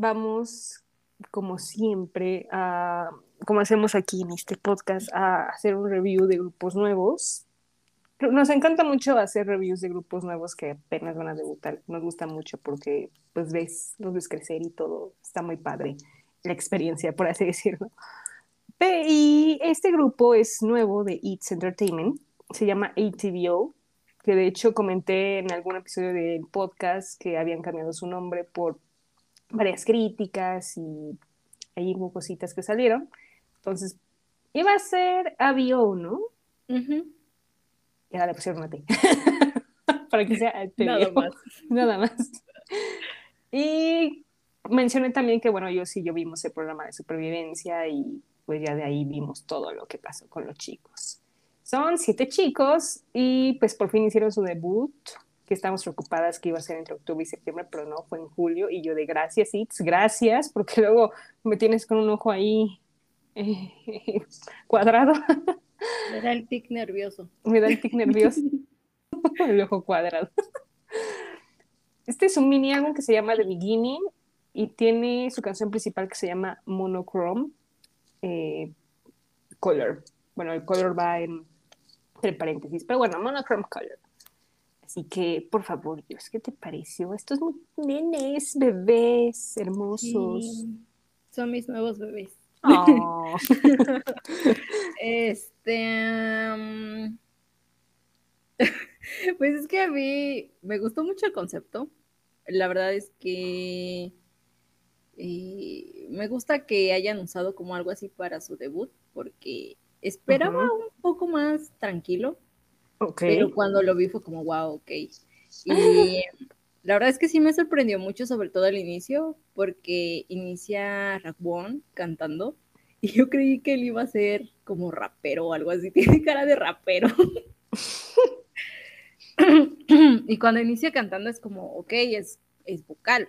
vamos, como siempre, a, como hacemos aquí en este podcast, a hacer un review de grupos nuevos. Nos encanta mucho hacer reviews de grupos nuevos que apenas van a debutar. Nos gusta mucho porque pues ves, los ves crecer y todo. Está muy padre la experiencia, por así decirlo. Y este grupo es nuevo de Eats Entertainment, se llama ATVO, que de hecho comenté en algún episodio del podcast que habían cambiado su nombre por varias críticas y ahí hubo cositas que salieron. Entonces, iba a ser AVO, ¿no? Y ahora le pusieron a T. Para que sea Nada más. Nada más. Y mencioné también que, bueno, yo sí, yo vimos el programa de supervivencia y pues ya de ahí vimos todo lo que pasó con los chicos. Son siete chicos y pues por fin hicieron su debut, que estamos preocupadas que iba a ser entre octubre y septiembre, pero no, fue en julio y yo de gracias, Itz, gracias, porque luego me tienes con un ojo ahí eh, cuadrado. Me da el tic nervioso. Me da el tic nervioso. el ojo cuadrado. Este es un mini álbum que se llama The Beginning y tiene su canción principal que se llama Monochrome eh, Color. Bueno, el color va en entre paréntesis, pero bueno, Monochrome Color. Así que, por favor, Dios, ¿qué te pareció? Estos nenes, bebés hermosos. son mis nuevos bebés. Oh. este. Um, pues es que a mí me gustó mucho el concepto. La verdad es que eh, me gusta que hayan usado como algo así para su debut, porque esperaba un poco más tranquilo. Pero cuando lo vi fue como, wow, ok. Y la verdad es que sí me sorprendió mucho, sobre todo al inicio, porque inicia Ragbon cantando. Y yo creí que él iba a ser como rapero o algo así. Tiene cara de rapero. y cuando inicia cantando es como, ok, es, es vocal.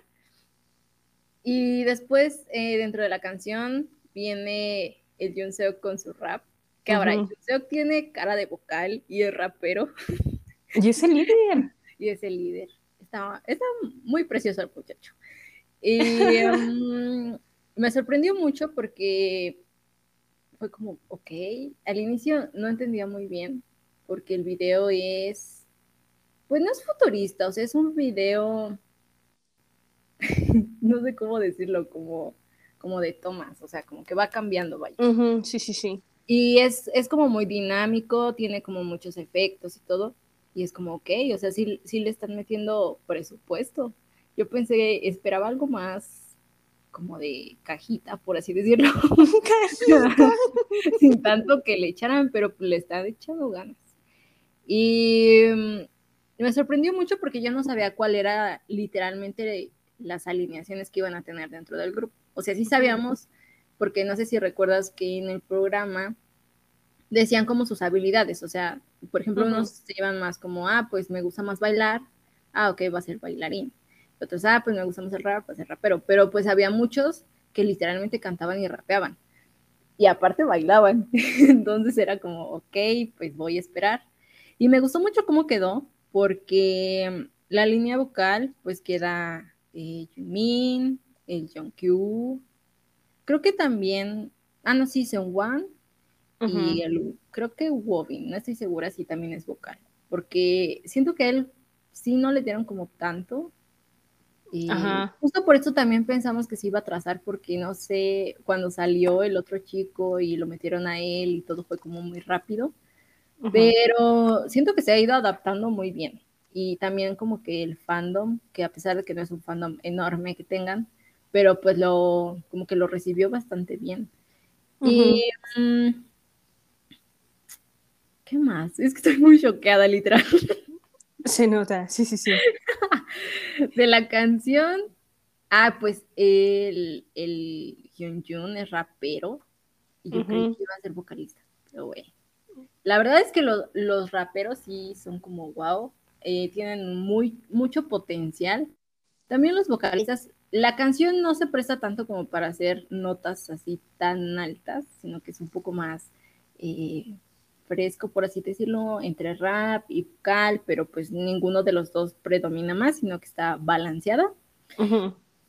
Y después, eh, dentro de la canción, viene el Junseok con su rap. Que ahora, Junseok tiene cara de vocal y es rapero. Y es el líder. y es el líder. Está, está muy precioso el muchacho. Y um, me sorprendió mucho porque fue como, ok, al inicio no entendía muy bien, porque el video es, pues no es futurista, o sea, es un video no sé cómo decirlo, como, como de tomas, o sea, como que va cambiando, vaya. sí, sí, sí. Y es, es como muy dinámico, tiene como muchos efectos y todo, y es como, ok, o sea, sí, sí le están metiendo presupuesto. Yo pensé, esperaba algo más como de cajita, por así decirlo. Sin tanto que le echaran, pero le están echando ganas. Y mm, me sorprendió mucho porque yo no sabía cuál era literalmente las alineaciones que iban a tener dentro del grupo. O sea, sí sabíamos, porque no sé si recuerdas que en el programa decían como sus habilidades, o sea, por ejemplo, unos se llevan más como, ah, pues me gusta más bailar, ah, ok, va a ser bailarín. Otros, ah, pues me gusta más el rap, va a ser rapero. Pero pues había muchos que literalmente cantaban y rapeaban. Y aparte bailaban. Entonces era como, ok, pues voy a esperar. Y me gustó mucho cómo quedó, porque la línea vocal pues queda eh, Yumin, el Jongkyu, creo que también, ah, no, sí, Seungwan, y el, creo que Wobin, no estoy segura si también es vocal, porque siento que él sí no le dieron como tanto, y justo por eso también pensamos que se iba a trazar, porque no sé, cuando salió el otro chico y lo metieron a él y todo fue como muy rápido, pero siento que se ha ido adaptando muy bien y también como que el fandom, que a pesar de que no es un fandom enorme que tengan, pero pues lo, como que lo recibió bastante bien. Y, mm, ¿qué más? Es que estoy muy choqueada, literal. Se nota, sí, sí, sí. de la canción, ah, pues el, el Hyun es rapero y yo creí que iba a ser vocalista, pero bueno. La verdad es que los raperos sí son como wow, eh, tienen muy, mucho potencial. También los vocalistas, la canción no se presta tanto como para hacer notas así tan altas, sino que es un poco más eh, fresco, por así decirlo, entre rap y vocal, pero pues ninguno de los dos predomina más, sino que está balanceada.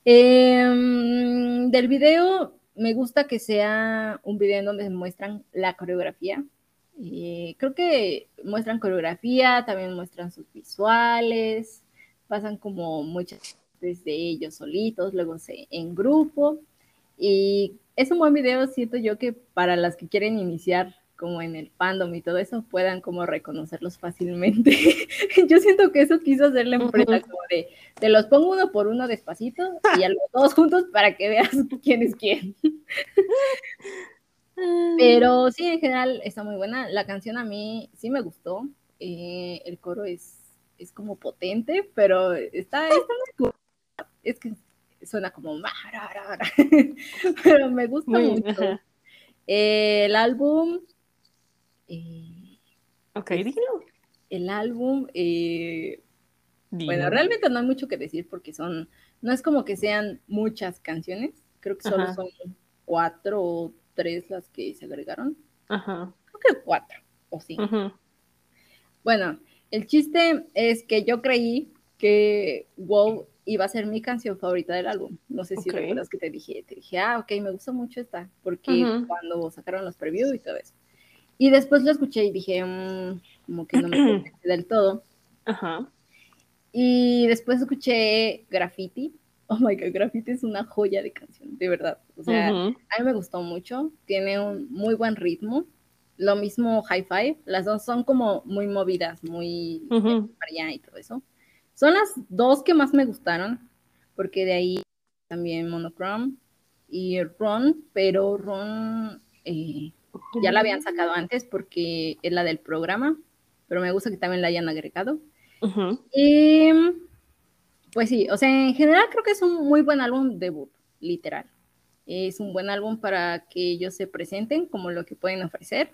Em, del video, me gusta que sea un video en donde muestran la coreografía. Eh, creo que muestran coreografía, también muestran sus visuales, pasan como muchas veces de ellos solitos, luego se, en grupo. Y es un buen video, siento yo que para las que quieren iniciar como en el fandom y todo eso, puedan como reconocerlos fácilmente. Yo siento que eso quiso hacer la empresa, como de, te los pongo uno por uno despacito y a los dos juntos para que veas quién es quién. Pero sí, en general está muy buena. La canción a mí sí me gustó. Eh, el coro es, es como potente, pero está, está muy cool. Es que suena como... pero me gusta mucho. el álbum eh, ok. El álbum, eh, bueno, realmente no hay mucho que decir porque son, no es como que sean muchas canciones, creo que solo son cuatro o tres las que se agregaron. Ajá. Creo que cuatro o cinco. Bueno, el chiste es que yo creí que WoW iba a ser mi canción favorita del álbum. No sé si recuerdas que te dije, te dije, ah, ok, me gusta mucho esta, porque cuando sacaron los previews y todo eso. Y después lo escuché y dije, mm, como que no me convence del todo. Ajá. Y después escuché Graffiti. Oh my god, Graffiti es una joya de canción, de verdad. O sea, a mí me gustó mucho. Tiene un muy buen ritmo. Lo mismo High Five. Las dos son como muy movidas, muy uh y todo eso. Son las dos que más me gustaron, porque de ahí también Monochrome y Ron, pero Ron eh, ya la habían sacado antes porque es la del programa, pero me gusta que también la hayan agregado. Y pues sí, o sea, en general creo que es un muy buen álbum debut, literal. Es un buen álbum para que ellos se presenten como lo que pueden ofrecer.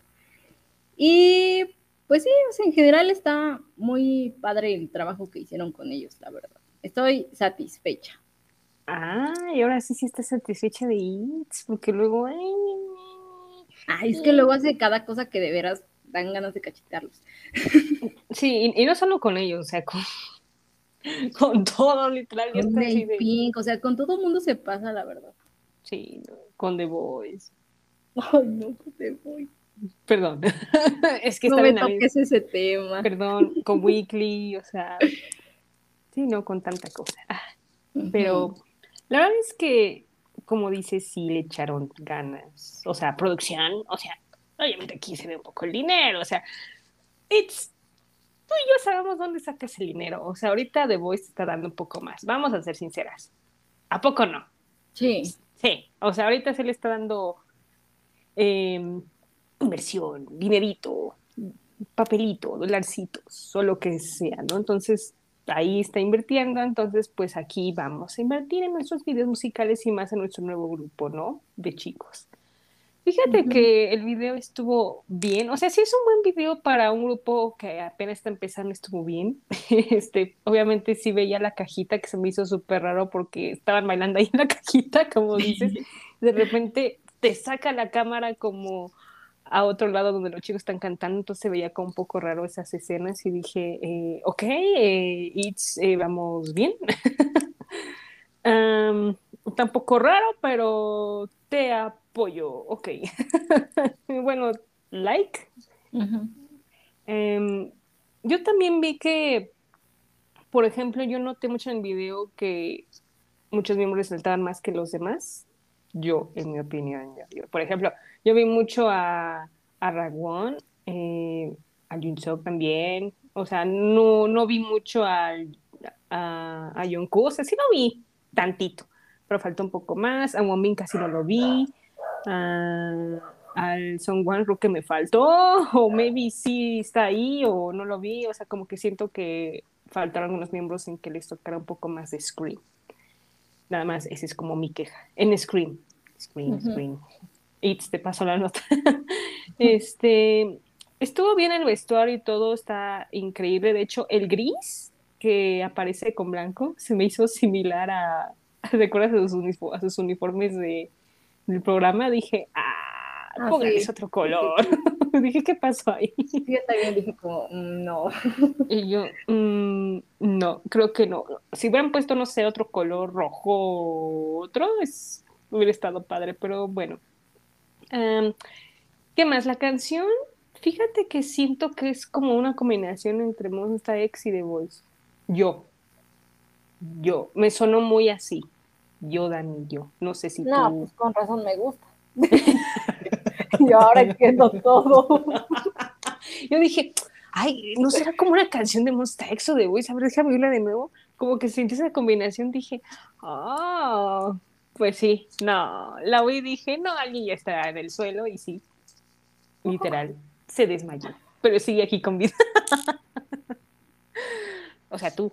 Y pues sí, o sea, en general está muy padre el trabajo que hicieron con ellos, la verdad. Estoy satisfecha. Ah, y ahora sí sí está satisfecha de It's, porque luego, Ay, es que luego hace cada cosa que de veras dan ganas de cachetarlos. Sí, y, no solo con ellos, o sea, con, con todo, literal. Con de... Pink, o sea, con todo el mundo se pasa, la verdad. Sí, con The Boys. Ay, no, con The Boys. Perdón, es que no me toques ese tema. Perdón, con Weekly, o sea, sí, no con tanta cosa. Ah, pero la verdad es que como dices, sí le echaron ganas. O sea, producción, o sea, obviamente aquí se ve un poco el dinero, o sea, it's, tú y yo sabemos dónde sacas el dinero. O sea, ahorita The Voice está dando un poco más. Vamos a ser sinceras. ¿A poco no? Sí. Sí, o sea, ahorita se le está dando em, inversión, dinerito, papelito, dolarcitos, o lo que sea, ¿no? Entonces, ahí está invirtiendo, entonces pues aquí vamos a invertir en nuestros videos musicales y más en nuestro nuevo grupo, ¿no? De chicos. Fíjate que el video estuvo bien, o sea, sí es un buen video para un grupo que apenas está empezando, estuvo bien. Este, obviamente sí veía la cajita que se me hizo súper raro porque estaban bailando ahí en la cajita, como dices. De repente te saca la cámara como a otro lado donde los chicos están cantando, entonces se veía como un poco raro esas escenas y dije, eh, ok, eh, it's, eh, vamos bien. um, tampoco raro, pero te apoyo, ok. bueno, like. Em, yo también vi que, por ejemplo, yo noté mucho en el video que muchos miembros saltaban más que los demás. Yo, en mi opinión, por ejemplo, yo vi mucho a, a Ragwon, eh, a Junsok también. O sea, no, no vi mucho a, a, a O sea, sí lo vi tantito, pero faltó un poco más. A Wonbin casi no lo vi. al Songwan creo que me faltó. O maybe sí está ahí o no lo vi. O sea, como que siento que faltaron algunos miembros en que les tocara un poco más de Scream. Nada más, esa es como mi queja. En Scream. Scream, Scream. It's, te paso la nota. este, estuvo bien el vestuario y todo está increíble. De hecho, el gris que aparece con blanco se me hizo similar a, ¿recuerdas a sus, a sus uniformes de, del programa? Dije, ah, ah otro color. dije, ¿qué pasó ahí? yo también dije como, mm, no. y yo, mm, no, creo que no. Si hubieran puesto, no sé, otro color rojo, otro, es, hubiera estado padre, pero bueno. ¿Qué más? La canción, fíjate que siento que es como una combinación entre Monsta X y The Voice. Yo. Yo. Me sonó muy así. Yo, Dani, yo. No sé si no, pues con razón me gusta. yo ahora entiendo todo. yo dije, ay, ¿no será como una canción de Monsta de Voice? A ver, déjame oírla de nuevo. Como que sentí esa combinación, dije, ah, pues sí, no, la oí y dije, no, alguien ya está en el suelo y sí, literal, se desmayó, pero sigue aquí con vida. o sea, tú.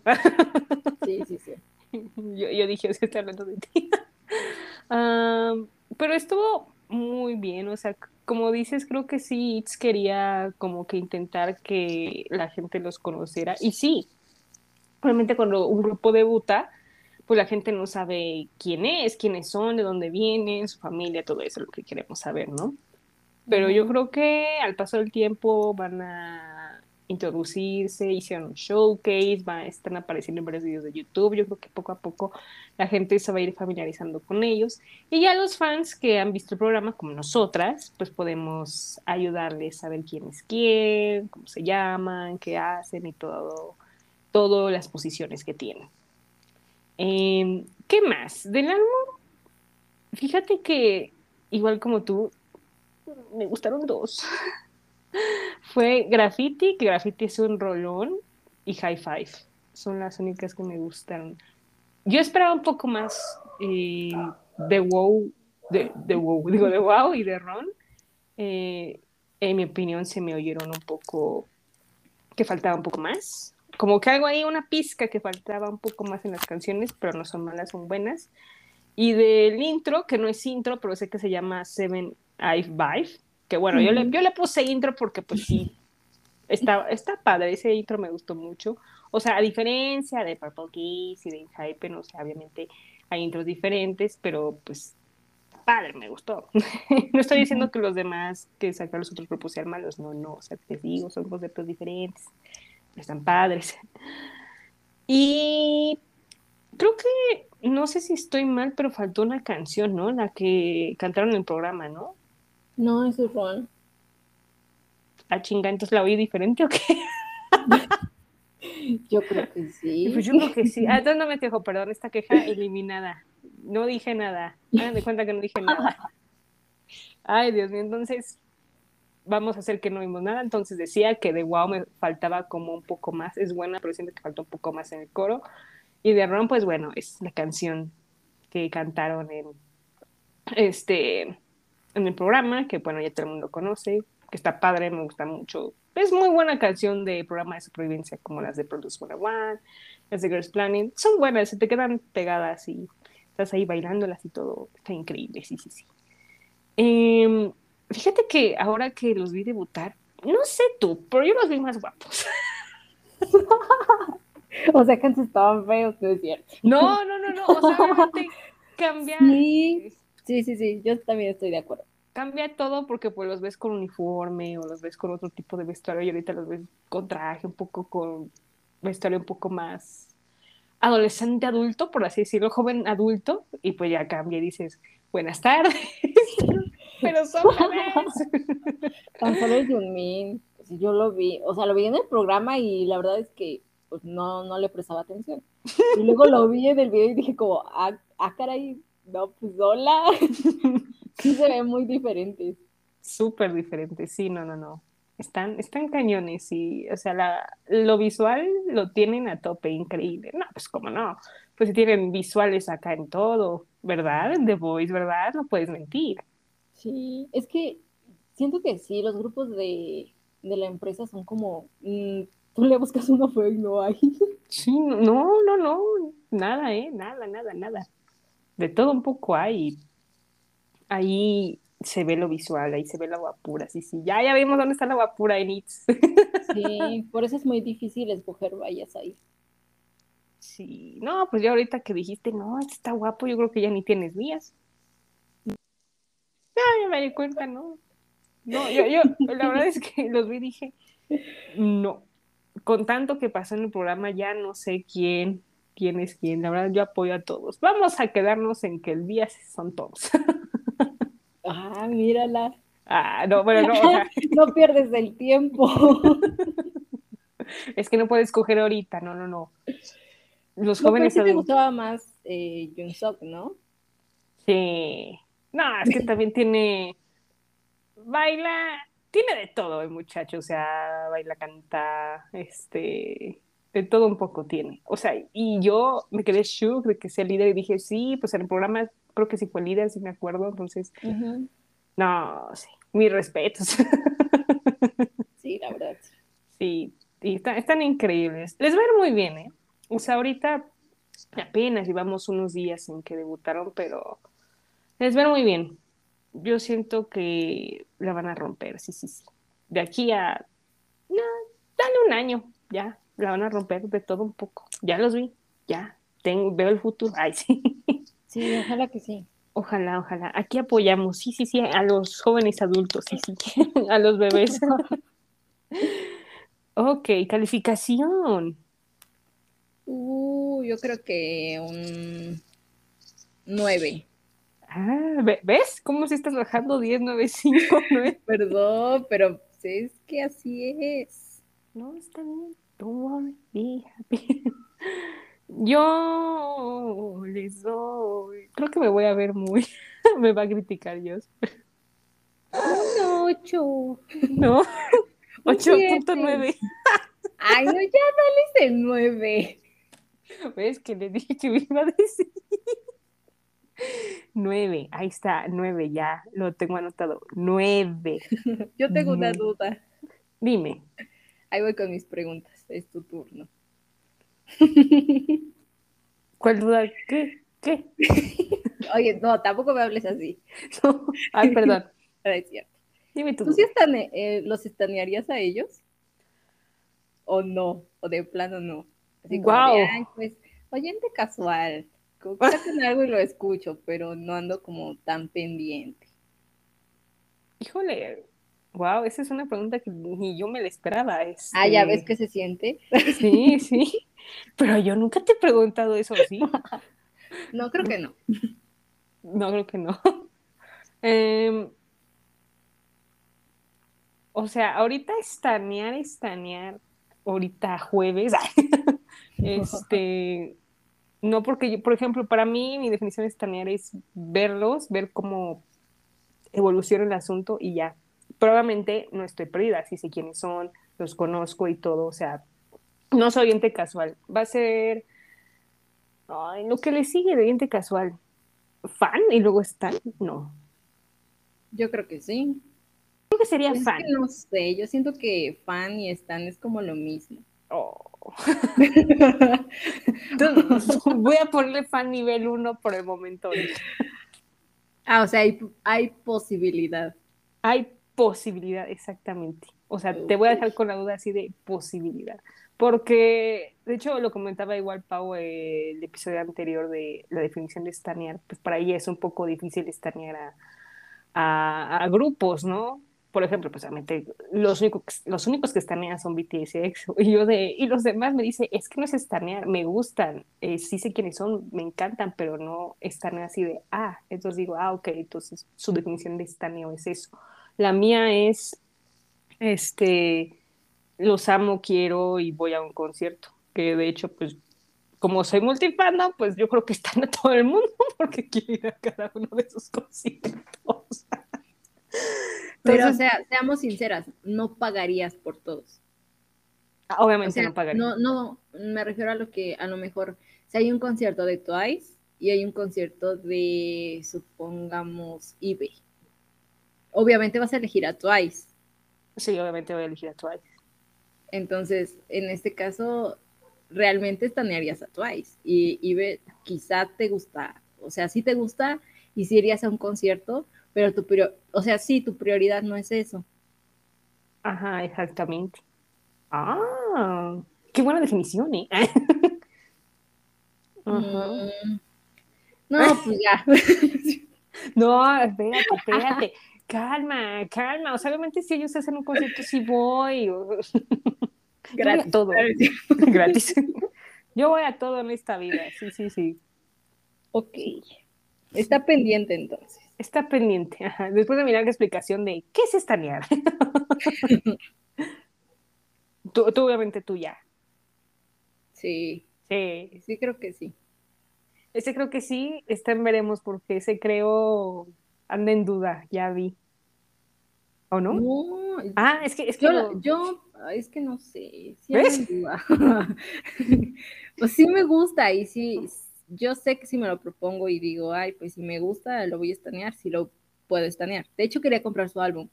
sí, sí, sí. Yo, yo dije, o estoy hablando de ti. pero estuvo muy bien, o sea, como dices, creo que sí, Itz quería como que intentar que la gente los conociera. Y sí, realmente cuando un grupo debuta, pues la gente no sabe quién es, quiénes son, de dónde vienen, su familia, todo eso es lo que queremos saber, ¿no? Pero yo creo que al paso del tiempo van a introducirse, hicieron un showcase, van, están apareciendo en varios videos de YouTube, yo creo que poco a poco la gente se va a ir familiarizando con ellos y ya los fans que han visto el programa como nosotras, pues podemos ayudarles a ver quién es quién, cómo se llaman, qué hacen y todo, todas las posiciones que tienen. Em, ¿Qué más? Del álbum, fíjate que igual como tú, me gustaron dos. Fue Graffiti, que Graffiti es un rolón, y High Five. Son las únicas que me gustaron. Yo esperaba un poco más eh, de WoW, de, WoW, digo de WoW y de Ron. Eh, en mi opinión se me oyeron un poco, que faltaba un poco más. Como que hago ahí una pizca que faltaba un poco más en las canciones, pero no son malas, son buenas. Y del intro, que no es intro, pero sé que se llama Seven I've Vive, que bueno, yo, le, yo le puse intro porque pues sí, está, está padre, ese intro me gustó mucho. O sea, a diferencia de Purple Kiss y de Hype, no sé, obviamente hay intros diferentes, pero pues padre, me gustó. no estoy diciendo que los demás que sacan los otros grupos sean malos, no, no, o sea, te digo, son conceptos diferentes, están padres. Y creo que, no sé si estoy mal, pero faltó una canción, ¿no? La que cantaron en el programa, ¿no? No, es Ron. Ah, chinga, entonces la oí diferente o qué? yo creo que sí. Pues yo creo que sí. Ah, entonces no me quejo, perdón, esta queja eliminada. No dije nada. Hagan de cuenta que no dije nada. Ay, Dios mío, entonces vamos a hacer que no vimos nada. Entonces decía que de Wow me faltaba como un poco más. Es buena, pero siento que faltó un poco más en el coro. Y de Ron, pues bueno, es la canción que cantaron en este en el programa, que bueno, ya todo el mundo conoce, que está padre, me gusta mucho. Es muy buena canción de programa de supervivencia como las de Produce One, las de Girls Planning. Son buenas, se te quedan pegadas y estás ahí bailándolas y todo. Está increíble, sí, sí, sí. Em, fíjate que ahora que los vi debutar, no sé tú, pero yo los vi más guapos. o sea que antes estaban feos, no es cierto. No, no, no, no. O sea, obviamente cambiar. Sí Sí, sí, sí, yo también estoy de acuerdo. Cambia todo porque pues los ves con uniforme o los ves con otro tipo de vestuario y ahorita los ves con traje, un poco con vestuario un poco más adolescente adulto, por así decirlo, joven adulto, y pues ya cambia y dices, buenas tardes, pero son Tan solo es Junmin, pues, yo lo vi, o sea, lo vi en el programa y la verdad es que pues no, no le prestaba atención. Y luego lo vi en el video y dije como, ah, ah caray, no, pues hola. sí se ven muy diferentes. Súper diferentes, sí, no, no, no. Están, están cañones y, o sea, la, lo visual lo tienen a tope, increíble. No, pues cómo no. Pues si tienen visuales acá en todo, ¿verdad? En The Voice, ¿verdad? No puedes mentir. Sí, es que siento que sí, los grupos de, de la empresa son como, mm, tú le buscas uno feo y no hay. Sí, no, no, no, nada, ¿eh? Nada, nada, nada de todo un poco hay. Ahí se ve lo visual, ahí se ve la guapura, sí, sí, ya, ya vimos dónde está la guapura en It's. Sí, por eso es muy difícil escoger vallas ahí. Sí, no, pues ya ahorita que dijiste, no, este está guapo, yo creo que ya ni tienes mías. Ya, ya me di cuenta, ¿no? No, yo, yo, la verdad es que los vi y dije, no, con tanto que pasó en el programa, ya no sé quién, quién es quién. La verdad, yo apoyo a todos. Vamos a quedarnos en que el día son todos. ah, mírala. Ah, no, bueno, no. no pierdes el tiempo. es que no puedes escoger ahorita, no, no, no. Los jóvenes. te gustaba más eh, ¿no? Sí. No, es que también tiene. Baila. Tiene de todo el muchacho, o sea, baila, canta, este. De todo un poco tiene. O sea, y yo me quedé shook de que sea líder y dije, sí, pues en el programa creo que sí fue líder, si me acuerdo, entonces. No, sí, mis respetos. Sí, la verdad. Sí, y están increíbles. Les va a ir muy bien, ¿eh? O sea, ahorita apenas llevamos unos días en que debutaron, pero les va muy bien. Yo siento que la van a romper, sí, sí, sí. De aquí a. No, dale un año, ya, la van a romper de todo un poco. Ya los vi, ya, tengo, veo el futuro. Ay, sí. Sí, ojalá que sí. Ojalá, ojalá. Aquí apoyamos, sí, sí, sí, a los jóvenes adultos, sí, sí, a los bebés. ok, calificación. Uh, yo creo que un 9. Ah, ¿ves? ¿Cómo se estás bajando 10, 9, 5, 9? Perdón, pero es que así es. No, está bien. Don't worry, happy. Yo les doy. Creo que me voy a ver muy. me va a criticar Dios. Un 8. No, 8.9. Ay, no, ya dale ese 9. ¿Ves que le dije que me iba a decir? 9, ahí está, 9, ya lo tengo anotado. 9. Yo tengo una duda. Dime. Ahí voy con mis preguntas, es tu turno. ¿Cuál duda? ¿Qué? ¿Qué? Oye, no, tampoco me hables así. Ay, perdón. es cierto. Dime tú. ¿Tú sí están, eh, los estanearías a ellos? ¿O no? ¿O de plano no? Así wow. pues, oyente casual. Como que hacen algo y lo escucho, pero no ando como tan pendiente. Híjole, Wow, esa es una pregunta que ni yo me la esperaba. Ah, ya ves que se siente. Sí, sí. Pero yo nunca te he preguntado eso, ¿sí? no, creo que no. No, creo que no. Em, o sea, ahorita estanear, estanear, ahorita jueves. este, no porque yo, por ejemplo, para mí mi definición de estanear es verlos, ver cómo evoluciona el asunto y ya probablemente no estoy perdida, si sé quiénes son, los conozco y todo, o sea, no soy ente casual, va a ser ay, lo que le sigue de ente casual, fan y luego están, no. Yo creo que sí. Creo que sería fan. no sé, yo siento que fan y están es como lo mismo. Oh. voy a ponerle fan nivel 1 por el momento. Ah, o sea, hay, hay posibilidad. Hay posibilidad, exactamente. O sea, te voy a dejar con la duda así de posibilidad. Porque, de hecho, lo comentaba igual Pau el episodio anterior de la definición de estanear, pues para ella es un poco difícil estanear a, a, grupos, ¿no? Por ejemplo, pues los únicos, los únicos que estanean son BTS y yo de, y los demás me dice, es que no es estanear, me gustan, eh, sí sé quiénes son, me encantan, pero no estanear así de, ah, entonces digo, ah, ok, entonces su definición de estaneo es eso la mía es, este, los amo, quiero y voy a un concierto, que de hecho, pues, como soy multifano, pues yo creo que están a todo el mundo porque quiero ir a cada uno de sus conciertos. Pero, o sea, seamos sinceras, no pagarías por todos. Ah, obviamente no pagaría. No, no, me refiero a lo que a lo mejor, si hay un concierto de Twice y hay un concierto de, supongamos, eBay obviamente vas a elegir a Twice. Sí, obviamente voy a elegir a Twice. Entonces, en este caso, realmente estanearías a Twice y, y quizá te gusta, o sea, sí te gusta y sí irías a un concierto, pero tu o sea, sí, tu prioridad no es eso. Ajá, exactamente. Ah, qué buena definición, ¿eh? Mm, no, pues ya. no, espérate, espérate calma, calma. O sea, obviamente si ellos hacen un concierto, sí voy. Gratis. todo. Gratis. Yo voy a todo en esta vida, sí, sí, sí. Ok. Está pendiente entonces. Está pendiente, Después de mirar la explicación de qué es estanear. tú, tú, obviamente, tú ya. Sí. Sí. Sí, creo que sí. Ese creo que sí, está en veremos porque ese creo anda en duda, ya vi. ¿O no? No. Ah, es que, es que yo, es que no sé, sí ¿Ves? En duda. pues sí me gusta y sí, yo sé que si me lo propongo y digo, ay, pues si me gusta, lo voy a estanear, si lo puedo estanear. De hecho, quería comprar su álbum,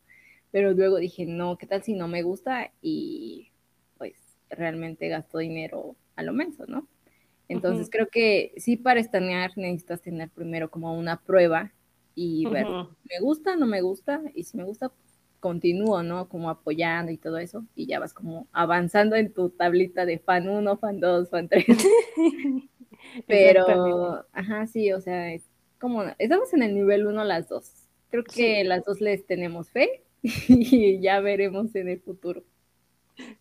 pero luego dije, no, ¿qué tal si no me gusta? Y pues realmente gasto dinero a lo menos, ¿no? Entonces creo que sí para estanear necesitas tener primero como una prueba y ver, ¿me gusta? ¿No me gusta? Y si me gusta, continúo, ¿no? Como apoyando y todo eso, y ya vas como avanzando en tu tablita de fan 1, fan 2, fan 3. Pero, ajá, sí, o sea, es como, estamos en el nivel 1 las dos. Creo que las dos les tenemos fe y ya veremos en el futuro.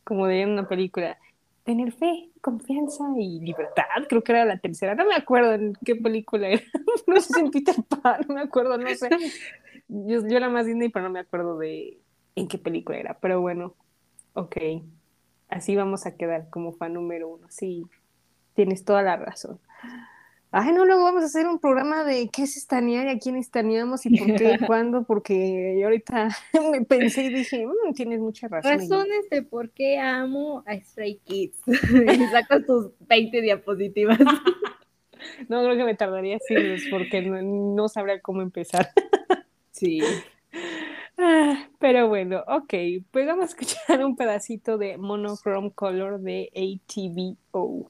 Como de una película, tener fe, confianza y libertad, creo que era la tercera, no me acuerdo en qué película era, no sé si en Peter Pan, no me acuerdo, no sé. Yo, yo era más Disney, pero no me acuerdo de en qué película era, pero bueno, ok, así vamos a quedar como fan número uno, sí, tienes toda la razón. Ay, no, luego vamos a hacer un programa de qué es estanear y a quién estaneamos y por qué y cuándo, porque yo ahorita me pensé y dije, mm, tienes mucha razón. Razones de por qué amo a Stray Kids. y sacas tus 20 diapositivas. no, creo que me tardaría siglos porque no, no sabría cómo empezar. sí. Ah, pero bueno, ok, pues vamos a escuchar un pedacito de Monochrome Color de ATVO.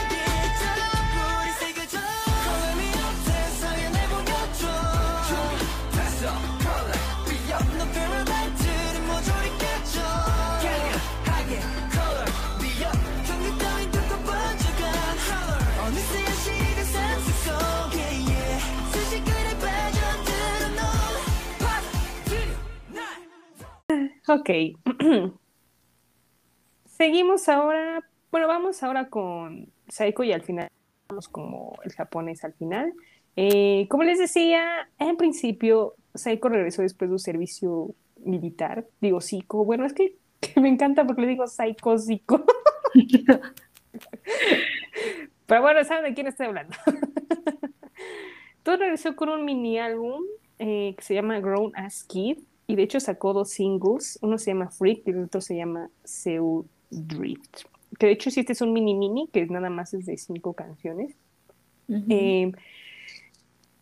Ok. Seguimos ahora, bueno, vamos ahora con Saiko y al final vamos como el japonés al final. Eh, como les decía, en principio Saiko regresó después de un servicio militar. Digo, psico. Bueno, es que, me encanta porque le digo Saiko, psico. Pero bueno, ¿saben de quién estoy hablando? Todo regresó con un mini álbum eh, que se llama Grown As Kid y de hecho sacó dos singles, uno se llama Freak y el otro se llama Seoul Drift. Que de hecho sí, este es un mini mini, que nada más es de cinco canciones. Eh,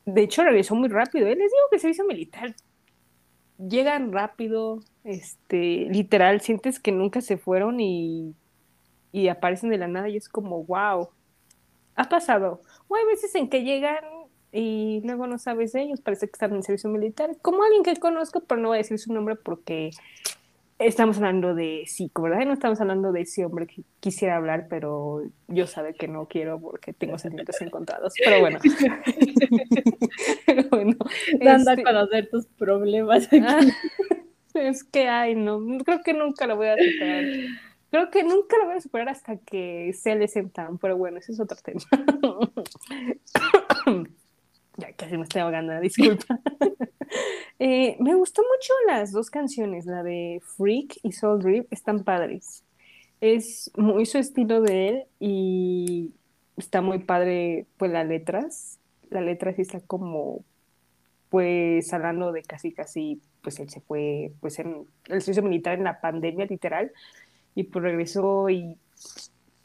de hecho regresó muy rápido, ¿eh? les digo que servicio militar llegan rápido, este, literal, sientes que nunca se fueron y, y aparecen de la nada y es como, wow, ha pasado. O hay veces en que llegan y luego no sabes de ellos, parece que están en servicio militar, como alguien que conozco, pero no voy a decir su nombre porque estamos hablando de psico, ¿verdad? no estamos hablando de ese hombre que quisiera hablar, pero yo sabe que no quiero porque tengo sentimientos encontrados, pero bueno. pero bueno. Dando a este conocer tus problemas aquí. Ah, es que, ay, no, creo que nunca lo voy a superar. Creo que nunca lo voy a superar hasta que sea el pero bueno, ese es otro tema. Ya casi me estoy ahogando, disculpa. Eh, me gustó mucho las dos canciones, la de Freak y Soul Drip, están padres. Es muy su estilo de él y está muy padre, pues las letras. La letra sí está como, pues hablando de casi, casi, pues él se fue, pues en el servicio militar en la pandemia, literal, y pues regresó y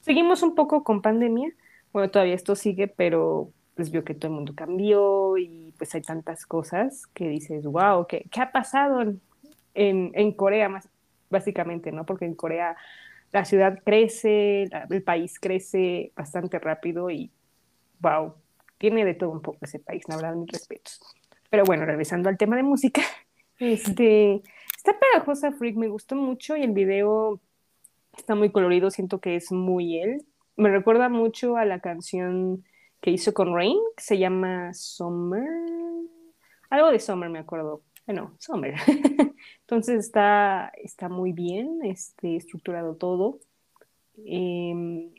seguimos un poco con pandemia. Bueno, todavía esto sigue, pero pues vio que todo el mundo cambió y pues hay tantas cosas que dices, wow, ¿qué, qué ha pasado en, en, Corea más básicamente, ¿no? Porque en Corea la ciudad crece, el país crece bastante rápido y wow, tiene de todo un poco ese país, la verdad, mis respetos. Pero bueno, regresando al tema de música, Este, está pegajosa Freak, me gustó mucho y el video está muy colorido, siento que es muy él. Me recuerda mucho a la canción que hizo con Rain, que se llama Summer. Algo de Summer, me acuerdo. Bueno, Summer. Entonces está, está muy bien, este, estructurado todo. Em,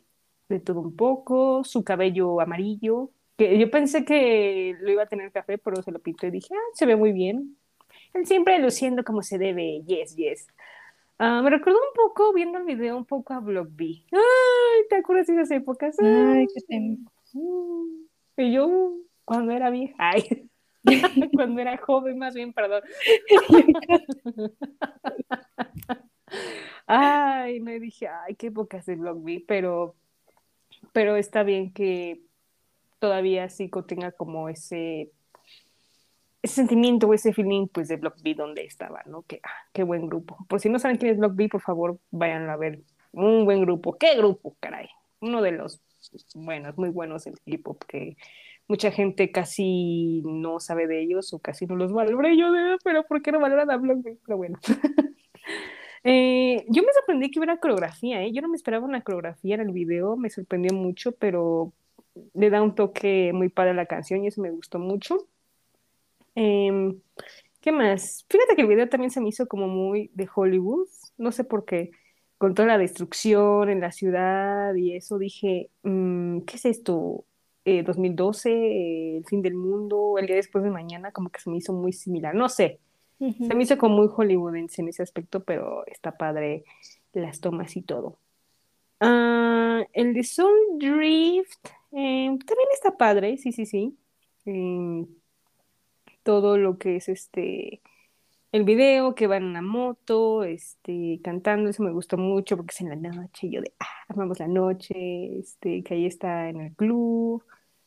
de todo un poco, su cabello amarillo, que yo pensé que lo iba a tener café, pero se lo pintó y dije, ah, se ve muy bien. Él siempre luciendo como se debe, yes, yes. Ah, me recordó un poco, viendo el video, un poco a Block B. Ay, ¿te acuerdas de esas épocas? Ay, qué tiempo. Mm. Y yo, cuando era vieja, cuando era joven, más bien, perdón. ay, me dije, ay, qué épocas de Block B, pero, pero está bien que todavía Zico tenga como ese sentimiento o ese feeling pues de Block B donde estaba, ¿no? Que ah, qué buen grupo. Por si no saben quién es Block B, por favor, vayan a ver. Un buen grupo. ¿Qué grupo, caray? Uno de los buenos, muy buenos el hip hop que mucha gente casi no sabe de ellos o casi no los valora. yo, de, pero ¿por qué no valoran a? Pero bueno. eh, yo me sorprendí que hubiera coreografía, ¿eh? Yo no me esperaba una coreografía en el video, me sorprendió mucho, pero le da un toque muy padre a la canción y eso me gustó mucho. Em, ¿Qué más? Fíjate que el video también se me hizo como muy de Hollywood, no sé por qué, con toda la destrucción en la ciudad y eso dije, mm, ¿qué es esto? 2012, eh, el fin del mundo, el día después de mañana, como que se me hizo muy similar, no sé, se me hizo como muy hollywoodense en ese aspecto, pero está padre las tomas y todo. Ah, el de Soul Drift eh, también está padre, sí, sí, sí. Em, todo lo que es este el video, que va en una moto, este, cantando, eso me gustó mucho porque es en la noche, yo de, ah, amamos la noche, este, que ahí está en el club.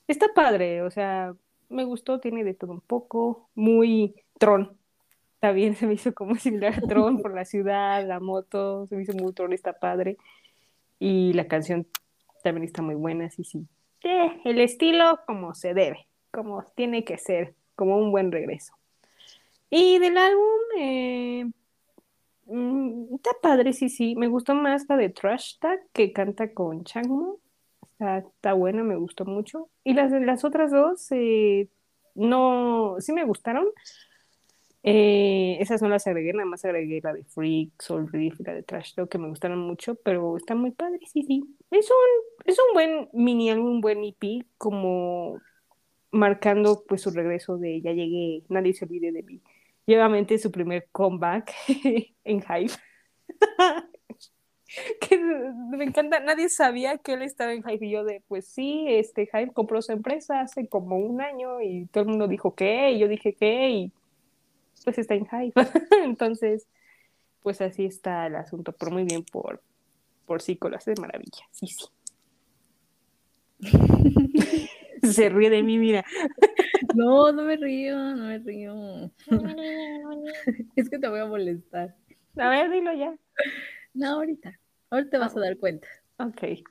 Está padre, o sea, me gustó, tiene de todo un poco, muy Tron. También se me hizo como similar a Tron por la ciudad, la moto, se me hizo muy Tron, está padre. Y la canción también está muy buena, sí, sí. Eh, el estilo como se debe, como tiene que ser, como un buen regreso. Y del álbum, eh, mm, está padre, sí, sí. Me gustó más la de Trash Tag que canta con Changmo. Está, está buena, me gustó mucho. Y las, las otras dos, eh, no, sí me gustaron, eh, esas no las agregué, nada más agregué la de Freak, Soul Reef y la de Trash Talk, que me gustaron mucho, pero están muy padres, sí, sí. Es un, es un buen mini álbum, un buen EP, como marcando pues su regreso de Ya llegué, nadie se olvide de mí. Y su primer comeback en Hive. que me encanta, nadie sabía que él estaba en Hive y yo de, pues sí, este Hive compró su empresa hace como un año y todo el mundo dijo que, y yo dije que, y pues está en Hive. Entonces, pues así está el asunto, pero muy bien por, por sí, lo hace de maravilla, sí, sí. Se ríe de mí, mira. No, no me río, no me río. Es que te voy a molestar. A ver, dilo ya. No, ahorita. Ahorita te vas a dar cuenta. Ok.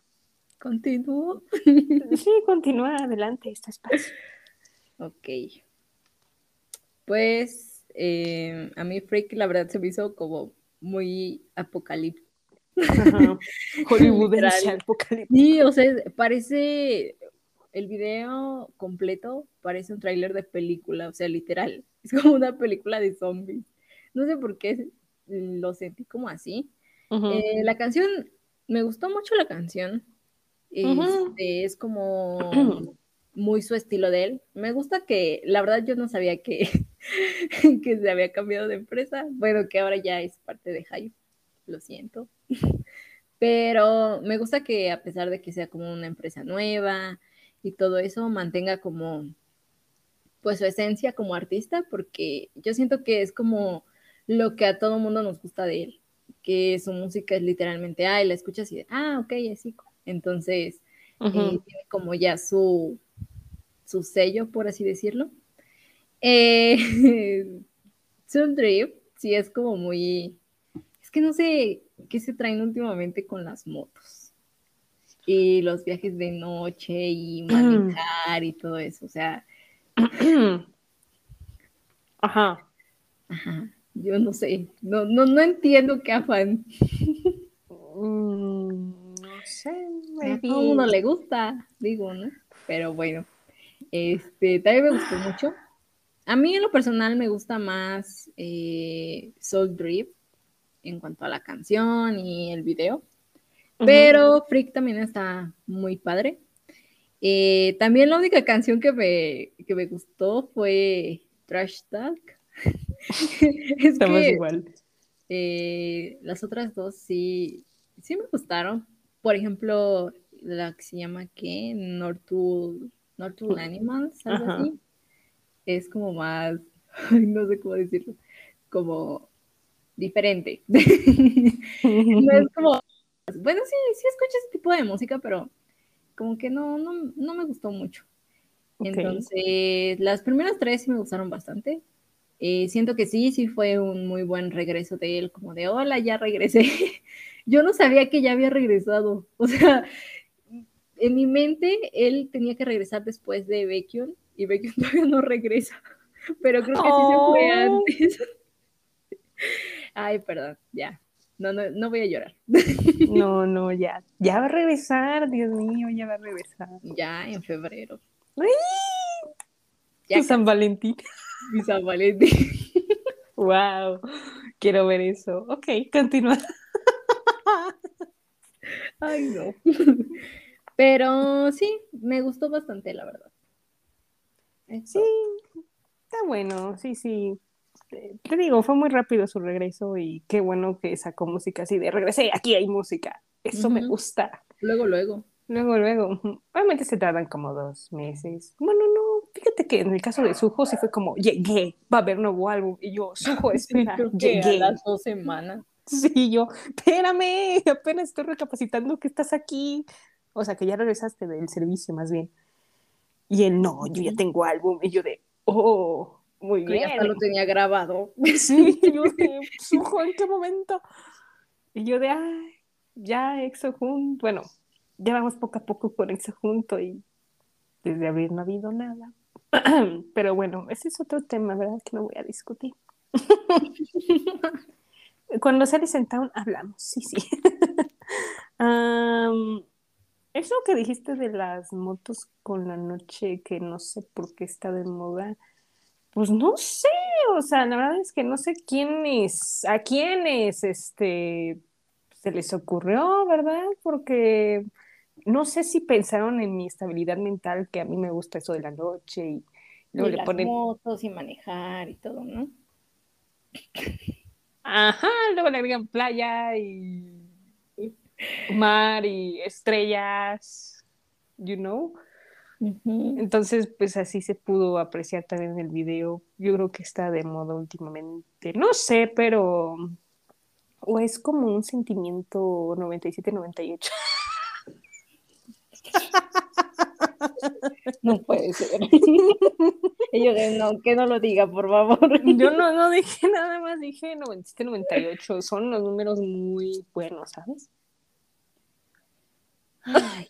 ¿Continúo? Sí, continúa adelante, este espacio. Ok. Pues eh, a mí Freak la verdad se me hizo como muy apocalíptico. Hollywood apocalíptico. Sí, o sea, parece el video completo, parece un tráiler de película, o sea, literal. Es como una película de zombies. No sé por qué lo sentí como así. Eh, la canción, me gustó mucho la canción. Este, es como muy su estilo de él. Me gusta que, la verdad, yo no sabía que, que se había cambiado de empresa. Bueno, que ahora ya es parte de Hive, lo siento. Pero me gusta que a pesar de que sea como una empresa nueva y todo eso, mantenga como pues su esencia como artista, porque yo siento que es como lo que a todo mundo nos gusta de él, que su música es literalmente, ah, la escuchas y, ah, ok, es. Entonces, eh, tiene como ya su, su sello, por así decirlo. Eh, Drift, sí es como muy. Es que no sé qué se traen últimamente con las motos. Y los viajes de noche y manejar y todo eso. O sea. Ajá. Ajá, yo no sé, no, no, no entiendo qué afán. Mm, no sé, a todo mundo le gusta, digo, ¿no? Pero bueno, este, también me gustó mucho. A mí en lo personal me gusta más eh, Soul Drip en cuanto a la canción y el video. Pero Freak también está muy padre. Eh, también la única canción que me, que me gustó fue Trash Talk. Estamos igual. Eh, las otras dos sí, sí me gustaron. Por ejemplo, la que se llama ¿qué? Nortul, Nortul Animals, algo así. Es como más, no sé cómo decirlo, como diferente. no es como, bueno, sí, sí escucho ese tipo de música, pero como que no, no, no me gustó mucho. Entonces, las primeras tres sí me gustaron bastante. Eh, siento que sí, sí fue un muy buen regreso de él, como de, hola, ya regresé. Yo no sabía que ya había regresado. O sea, en mi mente él tenía que regresar después de Beckion y Beckion todavía no regresa. Pero creo que sí se fue oh. antes. Ay, perdón, ya. No, no, no voy a llorar. No, no, ya. Ya va a regresar, Dios mío, ya va a regresar. Ya, en febrero. Ya San Valentín. Mi San Valentín. Wow, quiero ver eso. Ok, continúa. Ay, no. Pero sí, me gustó bastante, la verdad. Sí, está bueno, sí, sí. Te digo, fue muy rápido su regreso y qué bueno que sacó música así de regresé, aquí hay música. Eso me gusta. Luego, luego. Luego, luego. Obviamente se tardan como dos meses. Bueno, no, fíjate que en el caso de Sujo sí fue como, llegué, va a haber nuevo álbum. Y yo, Sujo, espera, llegué. A las dos semanas. Sí, yo, espérame, apenas estoy recapacitando que estás aquí. O sea, que ya regresaste del servicio más bien. Y él, no, yo ya tengo álbum. Y yo de, oh, muy bien. Hasta lo tenía grabado. Sí, yo de, Sujo, ¿en qué momento? Y yo de, ay, ya, Exo junto. Bueno, ya vamos poco a poco con Exo junto y desde abril no ha habido nada. Pero bueno, ese es otro tema, ¿verdad? Que no voy a discutir. Cuando sale sentado hablamos, sí, sí. eso que dijiste de las motos con la noche, que no sé por qué está de moda, pues no sé, o sea, la verdad es que no sé quiénes, a quiénes, este, se les ocurrió, ¿verdad? Porque no sé si pensaron en mi estabilidad mental, que a mí me gusta eso de la noche y luego le las motos y manejar y todo, ¿no? Ajá, luego le agregan playa y mar y estrellas, you know. Entonces, pues así se pudo apreciar también en el video. Yo creo que está de moda últimamente. No sé, pero. O es como un sentimiento 97-98. No puede ser. Y yo no, que no lo diga, por favor. Yo no, no dije nada más, dije 97, 98. Son los números muy buenos, ¿sabes? Ay.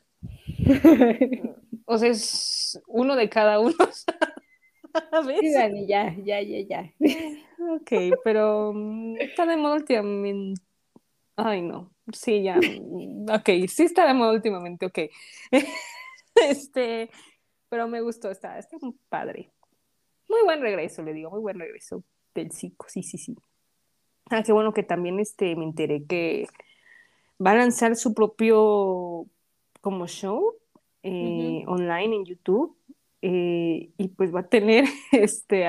O sea, es uno de cada uno. ¿Sabes? Sí, Dani, ya, ya, ya, ya. Ok, pero mm, está de moda últimamente. Ay, no. Sí, ya. Mm, ok, sí está de moda últimamente, ok. Este, pero me gustó, está, está muy padre. Muy buen regreso, le digo, muy buen regreso del psico, sí, sí, sí. Ah, qué bueno que también este, me enteré que va a lanzar su propio como show eh, online en YouTube eh, y pues va a tener este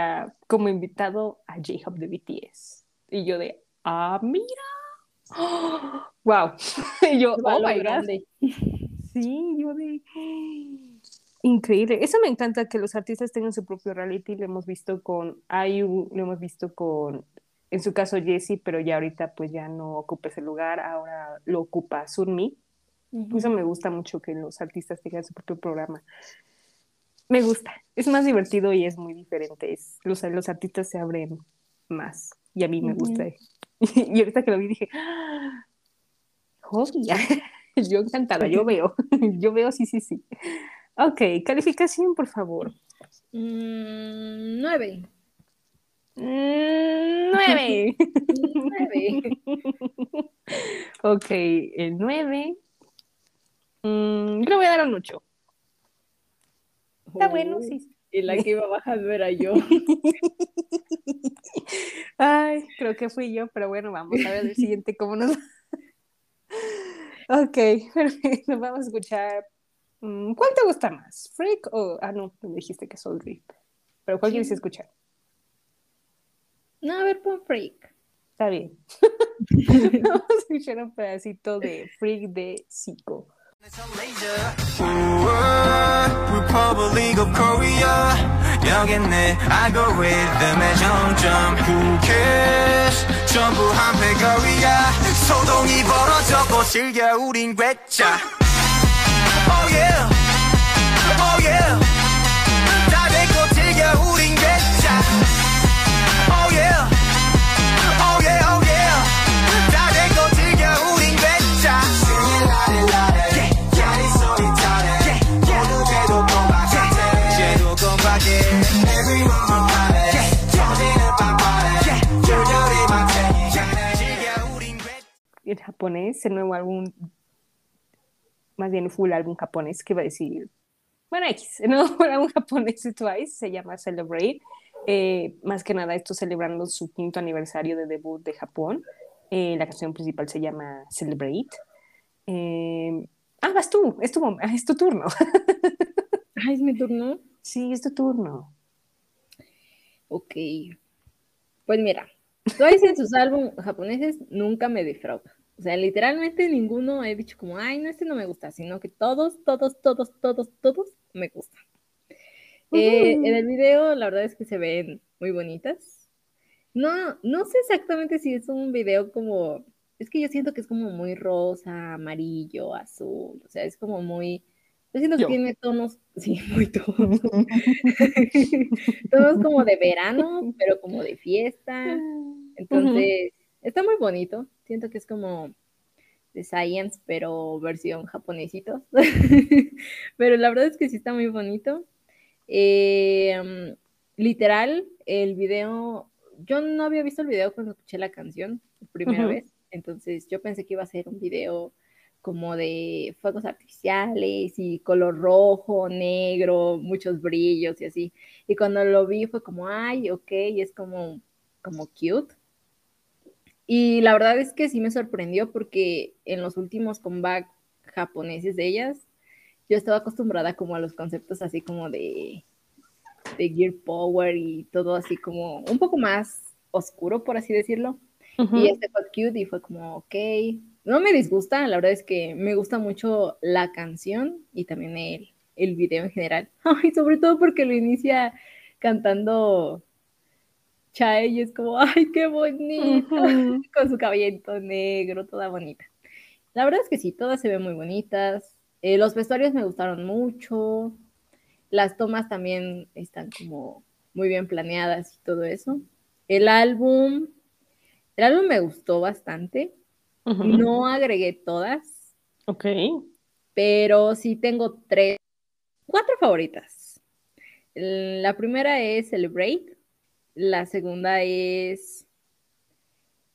como invitado a J-Hop de BTS. Y yo de, ah, mira. ¡Wow! y yo, oh my God. Sí, yo de... Increíble. Eso me encanta que los artistas tengan su propio reality. Lo hemos visto con IU, lo hemos visto con, en su caso, Jessie, pero ya ahorita pues ya no ocupa ese lugar, ahora lo ocupa Sunmi. Eso me gusta mucho que los artistas tengan su propio programa. Me gusta. Es más divertido y es muy diferente. Es, los, los artistas se abren más y a mí me gusta. y ahorita que lo vi dije, ¡Ah! Yo encantada, yo veo. yo veo, sí, sí, sí. Ok, calificación, por favor. Mm, nueve. Mm, nueve. Nueve. ok, el nueve. Mm, yo le voy a dar un ocho. Está bueno, Oh, sí. Y la que iba bajando era yo. Ay, creo que fui yo, pero bueno, vamos a ver el siguiente cómo nos va. Ok, perfecto. Vamos a escuchar. mm, ¿Cuál te gusta más? ¿Freak o.? Ah, no, me dijiste que Soul Drip. Pero ¿cuál quieres Sí. escuchar? No, a ver, pon freak. Está bien. Vamos a escuchar un pedacito de Freak de Zico. Oh yeah, oh yeah. 다 배고 즐겨 우린 En japonés, el nuevo álbum. Más bien, full álbum japonés, que va a decir. Bueno, X, el nuevo álbum japonés de Twice se llama Celebrate. Eh, más que nada, esto celebrando su quinto aniversario de debut de Japón. Eh, la canción principal se llama Celebrate. Eh, ah, vas tú, es tu, es tu turno. Ay, es mi turno. sí, es tu turno. Ok. Pues mira, Twice en sus álbumes japoneses nunca me defrauda. O sea, literalmente ninguno he dicho como, ay, no, este no me gusta, sino que todos, todos, todos, todos, todos me gustan. Eh, Ujú. en el video, la verdad es que se ven muy bonitas. No, no sé exactamente si es un video como, es que yo siento que es como muy rosa, amarillo, azul, o sea, es como muy, yo siento que Yo. tiene tonos, sí, muy tonos, tonos como de verano, pero como de fiesta. Entonces, está muy bonito. Siento que es como de Science, pero versión japonesito. pero la verdad es que sí está muy bonito. Eh, literal, el video, yo no había visto el video cuando escuché la canción por primera vez, entonces yo pensé que iba a ser un video como de fuegos artificiales y color rojo, negro, muchos brillos y así. Y cuando lo vi fue como, ay, ok, es como, como cute. Y la verdad es que sí me sorprendió porque en los últimos comeback japoneses de ellas, yo estaba acostumbrada como a los conceptos así como de, de Gear Power y todo así como un poco más oscuro, por así decirlo. Ujú. Y este fue cute y fue como, ok. No me disgusta, la verdad es que me gusta mucho la canción y también el, el video en general. Ay, sobre todo porque lo inicia cantando Chae y es como, ay, qué bonito, con su cabellito negro, toda bonita. La verdad es que sí, todas se ven muy bonitas. Eh, los vestuarios me gustaron mucho. Las tomas también están como muy bien planeadas y todo eso. El álbum, el álbum me gustó bastante. No agregué todas, Ok. pero sí tengo tres, cuatro favoritas. La primera es Celebrate, la segunda es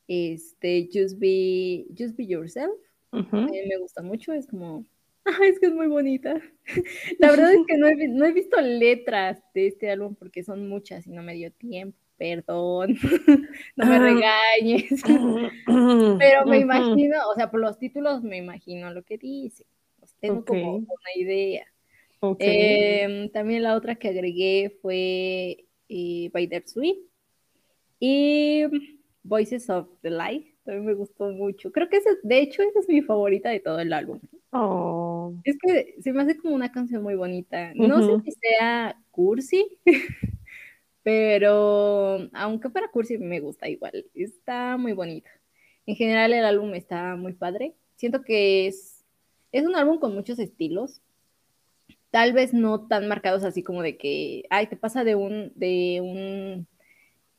este Just Be, Just Be Yourself. Me gusta mucho, es como, es que es muy bonita. La verdad es que no he, vi- no he visto letras de este álbum porque son muchas y no me dio tiempo, perdón, no me Ah. regañes. Pero me imagino, o sea, por los títulos me imagino lo que dice. Pues tengo como una idea. Em, también la otra que agregué fue eh, By Their Sweet y Voices of the Light. También me gustó mucho. Creo que esa, de hecho, esa es mi favorita de todo el álbum. Oh. Es que se me hace como una canción muy bonita. No Ujú. sé si sea cursi, pero aunque para cursi me gusta igual. Está muy bonita. En general el álbum está muy padre. Siento que es, es un álbum con muchos estilos. Tal vez no tan marcados así como de que, ay, te pasa de un, de un,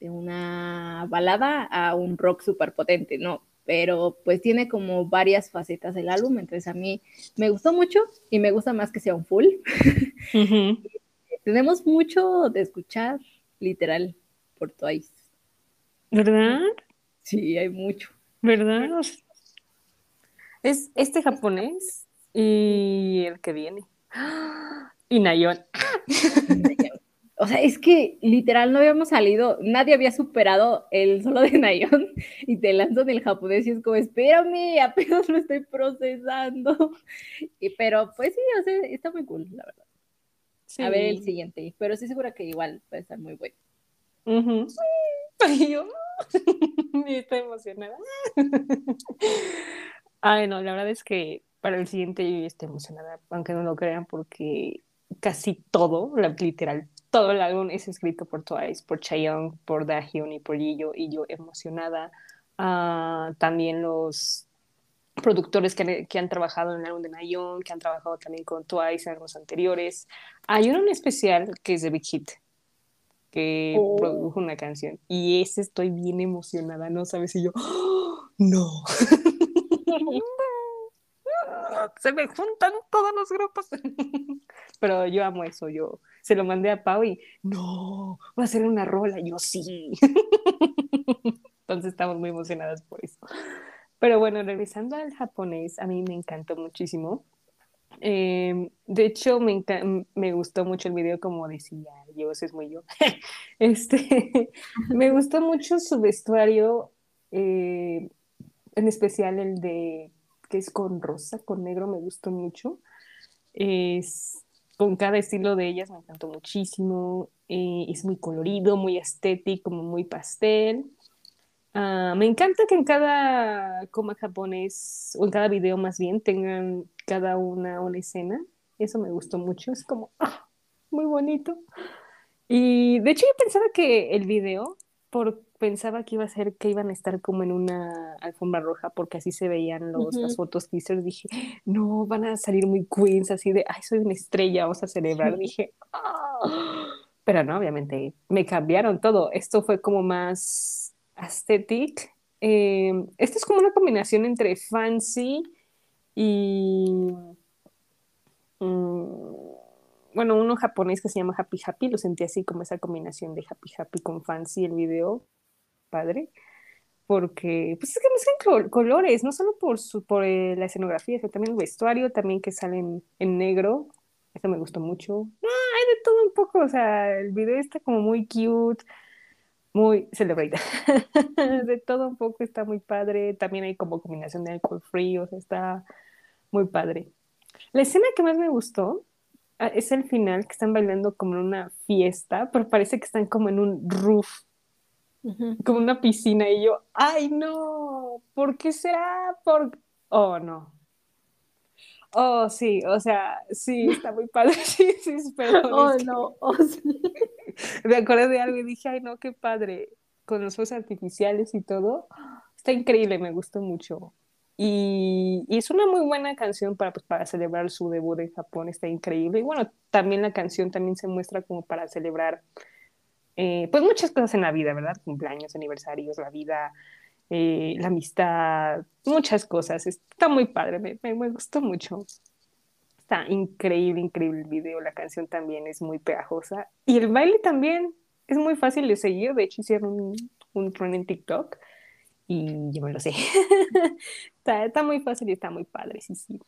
de una balada a un rock súper potente, no. Pero pues tiene como varias facetas el álbum, entonces a mí me gustó mucho y me gusta más que sea un full. Tenemos mucho de escuchar, literal, por Twice. ¿Verdad? Sí, hay mucho. ¿Verdad? Es este japonés y el que viene. Y Nayon. O sea, es que literal no habíamos salido, nadie había superado el solo de Nayon y te lanzan el japonés y es como, espérame, apenas lo estoy procesando. Y, pero pues sí, o sea, está muy cool, la verdad. A ver el siguiente, pero estoy segura que igual va a estar muy bueno. yo estoy emocionada. Ay, no, la verdad es que para el siguiente yo estoy emocionada, aunque no lo crean, porque casi todo, literal, todo el álbum es escrito por Twice, por Chaeyoung, por Dahyun y por Yiyo, y yo emocionada. Ah, también los productores que, que, han trabajado en el álbum de Nayeon, que han trabajado también con Twice en los anteriores. Hay uno en especial que es de Big Hit, que oh. produjo una canción, y ese estoy bien emocionada, ¿no sabes? si yo, ¡Oh, no. se me juntan todos los grupos. Pero yo amo eso, yo se lo mandé a Pau y no, va a ser una rola, yo sí. Entonces estamos muy emocionadas por eso. Pero bueno, regresando al japonés, a mí me encantó muchísimo. Em, de hecho, me, me, gustó mucho el video, como decía, yo, ese es muy yo. este, me gustó mucho su vestuario, eh, en especial el de es con rosa, con negro, me gustó mucho. Es, con cada estilo de ellas me encantó muchísimo. Eh, es muy colorido, muy estético, muy pastel. Ah, me encanta que en cada coma japonés, o en cada video más bien, tengan cada una una escena. Eso me gustó mucho. Es como, ah, muy bonito. Y de hecho yo pensaba que el video, por pensaba que iba a ser que iban a estar como en una alfombra roja porque así se veían los, las fotos teasers. Dije, no, van a salir muy queens, así de, ay, soy una estrella, vamos a celebrar. Dije, ah". pero no, obviamente me cambiaron todo. Esto fue como más aesthetic. Eh, esto es como una combinación entre fancy y... Mm, bueno, uno japonés que se llama Happy Happy, lo sentí así como esa combinación de Happy Happy con Fancy, el video padre, porque pues es que mezclan colores, no solo por, su, por eh, la escenografía, sino también el vestuario, también que sale en, negro, eso me gustó mucho. hay de todo un poco, o sea, el video está como muy cute, muy celebrate. de todo un poco está muy padre, también hay como combinación de alcohol free, o sea, está muy padre. La escena que más me gustó es el final, que están bailando como en una fiesta, pero parece que están como en un roof como una piscina y yo, ay no, ¿por qué será? Por... Oh, no. Oh, sí, o sea, sí, está muy padre, sí, sí, pero... Oh, no, oh, sí. Me acordé de algo y dije, ay no, qué padre, con los fuegos artificiales y todo, está increíble, me gustó mucho. Y, es una muy buena canción para, pues, para celebrar su debut en Japón, está increíble. Y bueno, también la canción también se muestra como para celebrar eh, pues muchas cosas en la vida, ¿verdad? Cumpleaños, aniversarios, la vida, eh, la amistad, muchas cosas. Está muy padre, me, me, gustó mucho. Está increíble, increíble el video, la canción también es muy pegajosa y el baile también es muy fácil de seguir, de hecho hicieron un, un run en TikTok y yo me lo sé. está, está, muy fácil y está muy padre, sí, sí.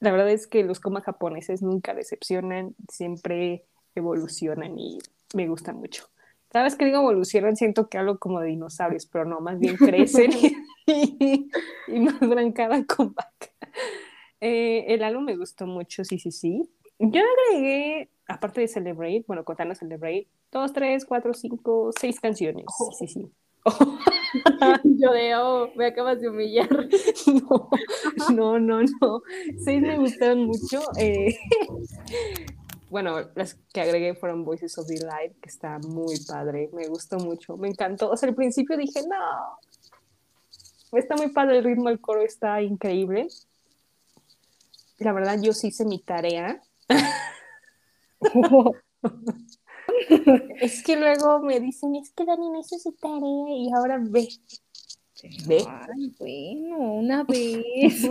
La verdad es que los coma japoneses nunca decepcionan, siempre evolucionan y me gustan mucho. Cada vez que digo evolucionan siento que hablo como de dinosaurios, pero no, más bien crecen y, más duran cada comeback. Eh, el álbum me gustó mucho, sí, sí, sí. Yo agregué, aparte de Celebrate, bueno, contando Celebrate, dos, tres, cuatro, cinco, seis canciones. Sí, sí, Yo de, oh, me acabas de humillar. No, no, no, Seis me gustaron mucho. Eh, bueno, las que agregué fueron Voices of the Light, que está muy padre, me gustó mucho, me encantó. O sea, al principio dije, no, está muy padre el ritmo, el coro está increíble. La verdad, yo sí hice mi tarea. Es que luego me dicen, es que Dani no hizo su tarea y ahora ve. Ve. Ay, bueno, una vez.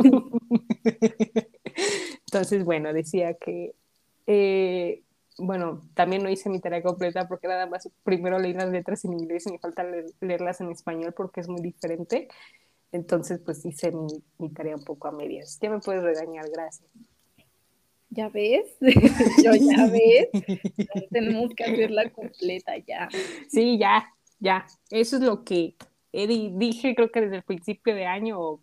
Entonces, bueno, decía que eh, bueno, también no hice mi tarea completa porque nada más primero leí las letras en inglés y me falta leerlas en español porque es muy diferente. Entonces, pues hice mi, mi tarea un poco a medias. Ya me puedes regañar, gracias. ¿Ya ves? Yo ya ves. Tenemos que hacerla completa ya. Sí, ya, ya. Eso es lo que Eddie dije, creo que desde el principio de año,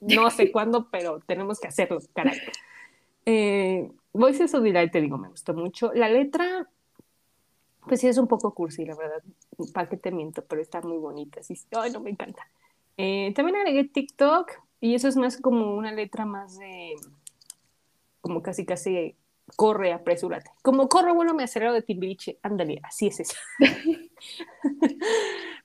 no sé cuándo, pero tenemos que hacerlo, caray. Eh, Voices of Delight, te digo, me gustó mucho. La letra, pues sí es un poco cursi, la verdad. ¿Para qué te miento? Pero está muy bonita. Sí, ay, no me encanta. Eh, también agregué TikTok y eso es más como una letra más de como casi casi corre, apresúrate. Como corro, bueno, me acelero de Timbiriche. Ándale, así es eso.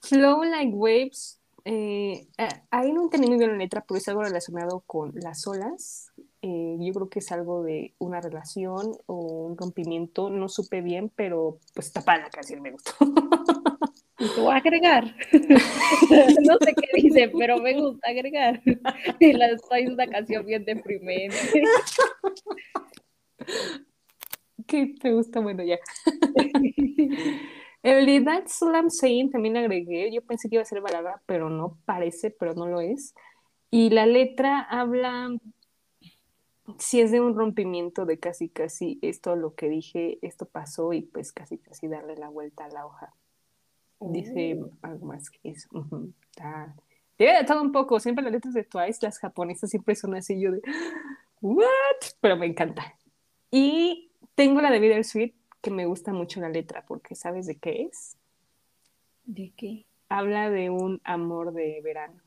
Flow like waves. Eh, ahí no entendí muy bien la letra, pero es algo relacionado con las olas. Eh, yo creo que es algo de una relación o un rompimiento. No supe bien, pero pues para la canción, me gustó. Y te voy a agregar. no sé qué dice, pero me gusta agregar. Y la estoy una canción bien deprimente. ¿Qué te gusta? Bueno, ya. That's All I'm Saying también agregué. Yo pensé que iba a ser balada, pero no parece, pero no lo es. Y la letra habla, si es de un rompimiento de casi, casi esto lo que dije, esto pasó y pues casi, casi darle la vuelta a la hoja. Dice Oh. algo más que eso. Ujú. Está- Tiene de todo un poco. Siempre las letras de Twice, las japonesas siempre son así. Yo de, ¿what? Pero me encanta. Y tengo la de Bittersweet, que me gusta mucho la letra, porque ¿sabes de qué es? ¿De qué? Habla de un amor de verano,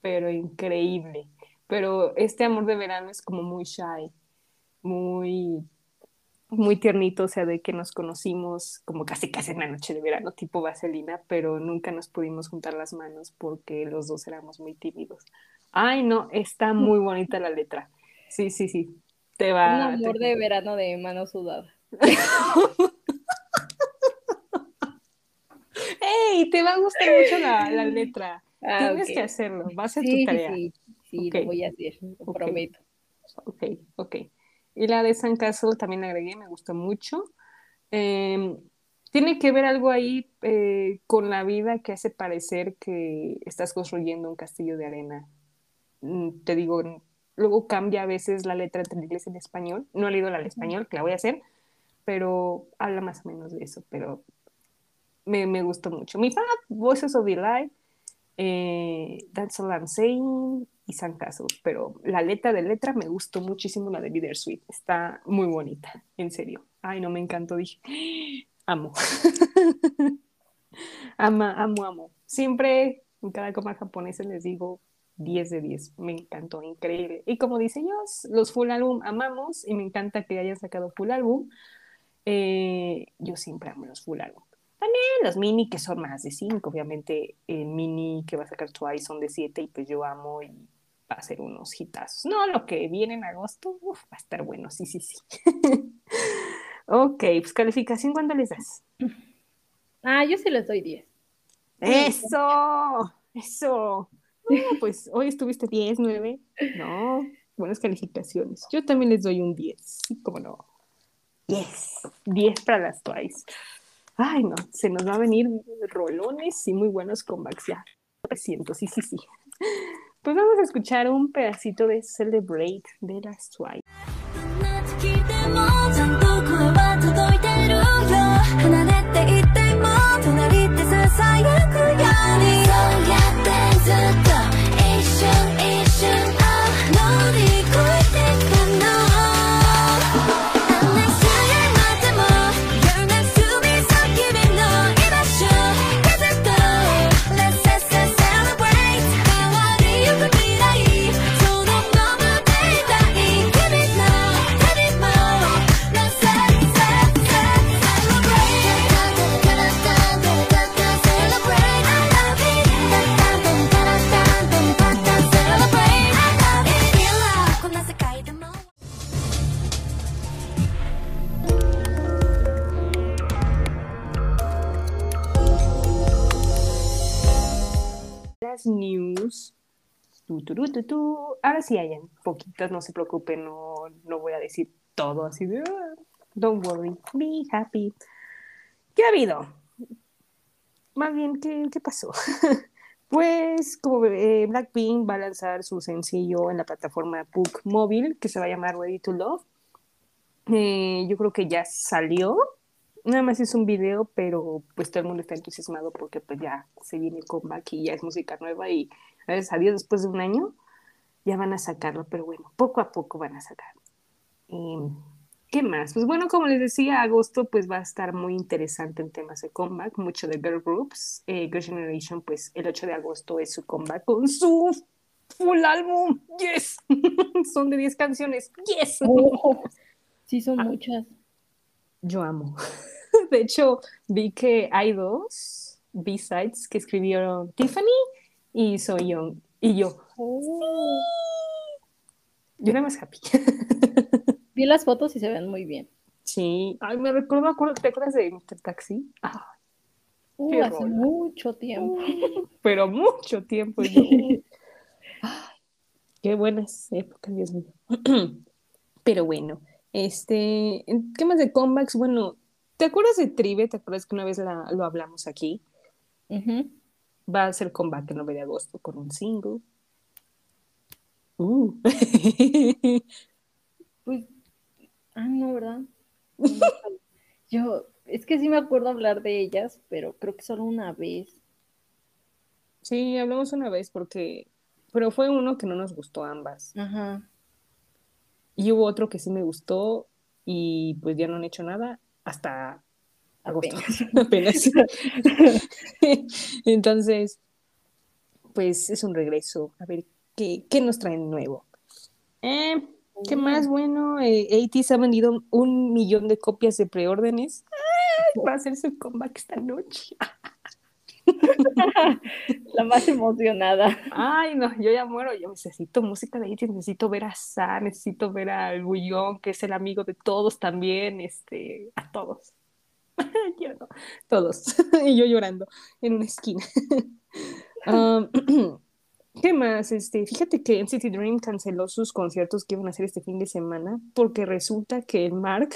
pero increíble. Pero este amor de verano es como muy shy, muy muy tiernito, o sea, de que nos conocimos como casi casi en la noche de verano, tipo vaselina, pero nunca nos pudimos juntar las manos porque los dos éramos muy tímidos. Ay, no, está muy bonita la letra. Sí, sí, sí. Te Un va. amor te- de verano de mano sudada. ¡Ey! Te va a gustar mucho la, la letra. Ah, Tienes que hacerlo. Va a ser Sí, tu tarea. sí, sí, lo voy a hacer, lo prometo. Ok, ok. Y la de San Castle también la agregué, me gustó mucho. Eh, tiene que ver algo ahí eh, con la vida que hace parecer que estás construyendo un castillo de arena. Mm, te digo, luego cambia a veces la letra entre inglés y el español. No he leído la del español, que la voy a hacer, pero habla más o menos de eso, pero me, me gustó mucho. Mi fan, Voices of the Light, eh, That's All I'm Saying y San Castle, pero la letra de letra me gustó muchísimo la de Bittersweet, está muy bonita, en serio. Ay, no me encantó, dije, amo. Ama, amo, amo. Siempre en cada coma japonesa les digo 10 de 10, me encantó, increíble. Y como dice ellos, los full álbum amamos y me encanta que hayan sacado full álbum. Eh, yo siempre amo los full álbum. También los mini que son más de 5, obviamente el mini que va a sacar Twice son de 7 y pues yo amo y va a ser unos hitazos. No, lo que viene en agosto, uf, va a estar bueno, sí, sí, sí. ok, pues calificación, ¿cuánto les das? Ah, yo sí les doy 10. Eso, eso. No, pues hoy estuviste 10, 9. No, buenas calificaciones. Yo también les doy un 10. Sí, cómo no. 10. 10 para las Twice. Ay, no, se nos va a venir rolones y muy buenos comebacks ya. Lo siento, sí, sí, sí. Pues vamos a escuchar un pedacito de Celebrate de las Twice. News. Ahora sí hayan poquitas, no se preocupen, no, no voy a decir todo así de... "Ah". Don't worry, be happy. ¿Qué ha habido? Más bien, ¿qué, qué pasó? pues como eh, Blackpink va a lanzar su sencillo en la plataforma Book Móvil, que se va a llamar Ready to Love. Eh, yo creo que ya salió. Nada más es un video, pero pues todo el mundo está entusiasmado porque pues ya se viene el comeback y ya es música nueva y gracias a después de un año ya van a sacarlo, pero bueno, poco a poco van a sacar. Y, ¿Qué más? Pues bueno, como les decía, agosto pues va a estar muy interesante en temas de comeback, mucho de girl groups. Eh, Girl Generation pues el 8 de agosto es su comeback con su full álbum, yes. Son de 10 canciones, yes. Oh, sí, son muchas. Yo amo. De hecho, vi que hay dos B-sides que escribieron Tiffany y Soy Young. Y yo, Oh. yo era más happy. Vi las fotos y se ven muy bien. Sí, ay, me recuerdo, ¿te acuerdas de Mr. Taxi? Ah, Uh, hace rola. mucho tiempo. pero mucho tiempo. yo, ay, qué buenas épocas, Dios mío. Pero bueno, este, ¿qué más de comebacks? Bueno, ¿te acuerdas de Tribe? ¿Te acuerdas que una vez la- lo hablamos aquí? Ujú. Va a hacer comeback el 9 de agosto con un single. Uh. Pues, ah, no, ¿verdad? Yo, es que sí me acuerdo hablar de ellas, pero creo que solo una vez. Sí, hablamos una vez porque, pero fue uno que no nos gustó ambas. Ajá. Y hubo otro que sí me gustó y pues ya no han hecho nada hasta agosto. Apenas. Entonces, pues es un regreso. A ver, ¿qué, qué nos traen nuevo? Eh, ¿Qué más? Bueno, eh, ATEEZ ha vendido un millón de copias de preórdenes. Va a hacer su comeback esta noche. La más emocionada. Ay, no, yo ya muero. Yo necesito música de ATEEZ, necesito ver a Sa, necesito ver al Bullón, que es el amigo de todos también, este, a todos. yo no, todos. y yo llorando en una esquina. ¿Qué más? Este, fíjate que NCT Dream canceló sus conciertos que iban a hacer este fin de semana porque resulta que el Mark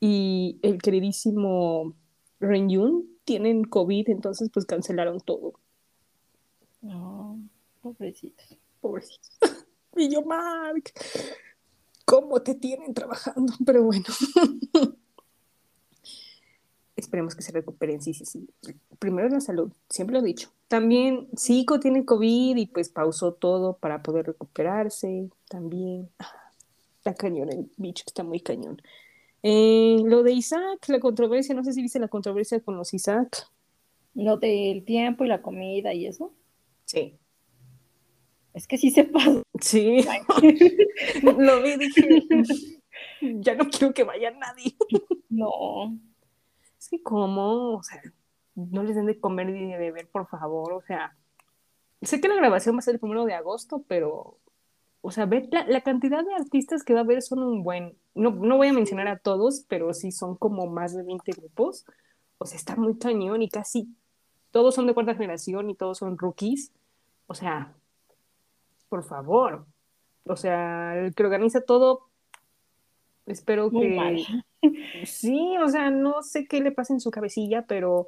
y el queridísimo Renyun tienen COVID, entonces pues cancelaron todo. No, pobrecitos. Pobrecitos. Y yo, Mark, ¿cómo te tienen trabajando? Pero bueno. Esperemos que se recuperen, sí, sí, sí. Primero la salud, siempre lo he dicho. También Zico tiene COVID y pues pausó todo para poder recuperarse. También está cañón el bicho, está muy cañón. Eh, lo de Isaac, la controversia, no sé si viste la controversia con los Isaac. Lo del tiempo y la comida y eso. Sí. Es que sí se pasa. Sí, lo vi, dije, ya no quiero que vaya nadie. No. Es que cómo, o sea, no les den de comer ni de beber, por favor, o sea, sé que la grabación va a ser el primero de agosto, pero, o sea, ver la, la cantidad de artistas que va a haber son un buen, no, no voy a mencionar a todos, pero sí son como más de 20 grupos, o sea, está muy cañón y casi todos son de cuarta generación y todos son rookies, o sea, por favor, o sea, el que organiza todo, espero Muy que... mal. Sí, o sea, no sé qué le pasa en su cabecilla, pero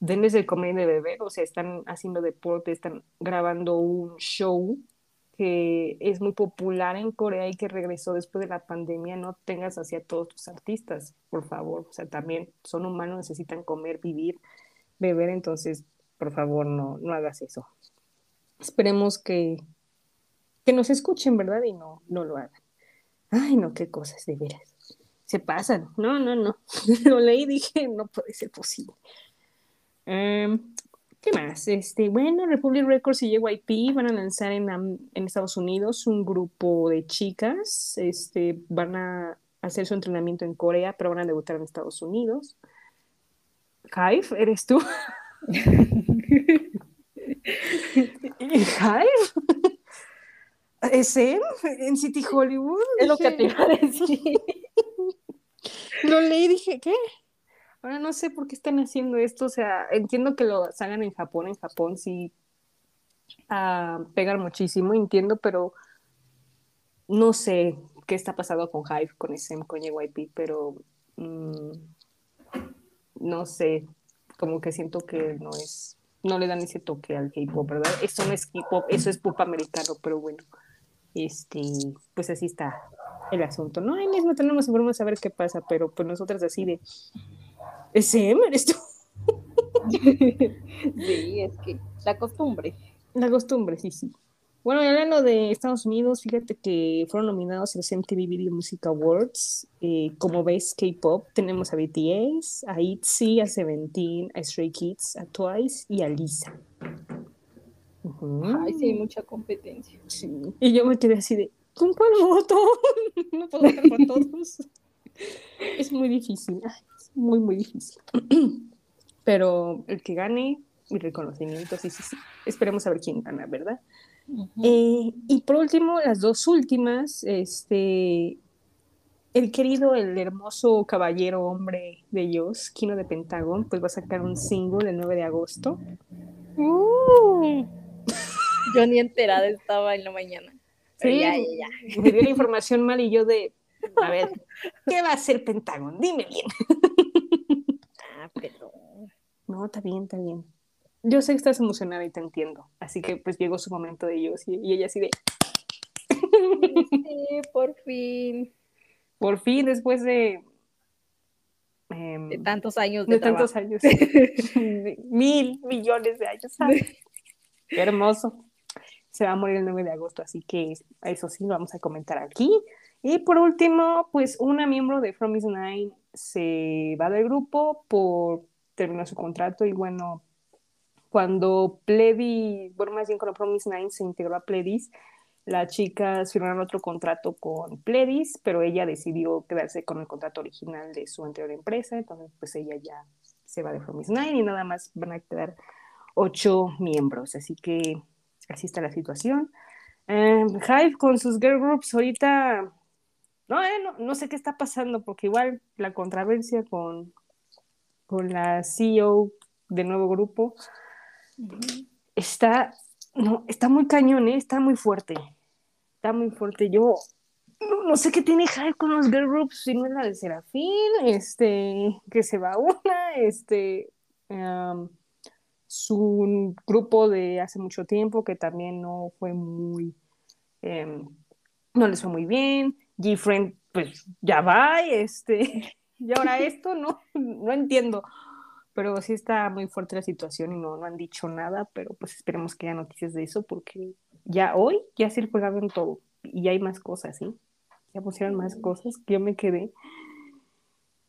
denles de comer de beber, o sea, están haciendo deporte, están grabando un show es muy popular en Corea y que regresó después de la pandemia, no tengas así a todos tus artistas, por favor, o sea, también son humanos, necesitan comer, vivir, beber, entonces, por favor, no, no hagas eso. Esperemos que, que nos escuchen, ¿verdad? Y no, no lo hagan. Ay, no, qué cosas, de veras se pasan. No, no, no. Lo leí y dije, no puede ser posible. Em, ¿Qué más? Este, bueno, Republic Records y JYP van a lanzar en, Estados Unidos un grupo de chicas. Este, van a hacer su entrenamiento en Corea, pero van a debutar en Estados Unidos. Hive, ¿eres tú? ¿Hive? ¿SM? ¿En City Hollywood? Es lo que te iba a decir. Lo leí y dije, ¿qué? Ahora no sé por qué están haciendo esto. O sea, entiendo que lo hagan en Japón. En Japón sí ah, pegan muchísimo, entiendo, pero no sé. qué está pasando con Hive, con SM, con JYP, pero mm, no sé, como que siento que no es, no le dan ese toque al K-pop, ¿verdad? Eso no es K-pop, eso es pop americano, pero bueno, este, pues así está el asunto, ¿no? Ahí mismo tenemos informes a ver qué pasa, pero pues nosotras así de, SM, eres tú. Sí, es que la costumbre. La costumbre, sí, sí. Bueno, hablando de Estados Unidos, fíjate que fueron nominados a los MTV Video Music Awards. eh, como ves, K-pop, tenemos a BTS, a ITZY, a Seventeen, a Stray Kids, a Twice y a Lisa. Ujú. Ay, sí, hay mucha competencia. Sí. Y yo me quedé así de, ¿con cuál voto? no puedo votar por todos. es muy difícil, ay, muy, muy difícil. Pero el que gane, mi reconocimiento, sí, sí, sí. Esperemos a ver quién gana, ¿verdad? Eh, y por último, las dos últimas, este, el querido, el hermoso caballero hombre de ellos, Kino de Pentagon, pues va a sacar un single el 9 de agosto. Uh, yo ni enterada estaba en la mañana. Pero Sí, ya, ya, ya. me dio la información mal y yo de, a ver, ¿qué va a hacer Pentagon? Dime bien. Pero. No, está bien, está bien. Yo sé que estás emocionada y te entiendo. Así que pues llegó su momento de ellos y, y ella así de, Sí, por fin. por fin, después de... em, De tantos años de, de tantos trabajo. años, de mil millones de años. ¿sabes? Qué hermoso. Se va a morir el 9 de agosto, así que eso sí lo vamos a comentar aquí. Y por último, pues una miembro de From Is Nine se va del grupo por terminar su contrato y bueno, cuando Pledis, bueno, más bien cuando Promise Nine se integró a Pledis, las chicas firmaron otro contrato con Pledis, pero ella decidió quedarse con el contrato original de su anterior empresa, entonces pues ella ya se va de Promise Nine y nada más van a quedar ocho miembros, así que así está la situación. Eh, Hive con sus girl groups ahorita, no, eh, no, no sé qué está pasando, porque igual la controversia con, con la CEO del nuevo grupo está, no, está muy cañón, ¿eh? está muy fuerte. Está muy fuerte. Yo no, no sé qué tiene Hype con los girl groups, si no es la de Serafín, este, que se va una, este, um, su grupo de hace mucho tiempo que también no fue muy, em, no les fue muy bien. G-Friend, pues ya va, este, y ahora esto, no, no entiendo pero sí está muy fuerte la situación y no, no han dicho nada, pero pues esperemos que haya noticias de eso porque ya hoy ya se en todo y ya hay más cosas, ¿sí? Ya pusieron más cosas que yo me quedé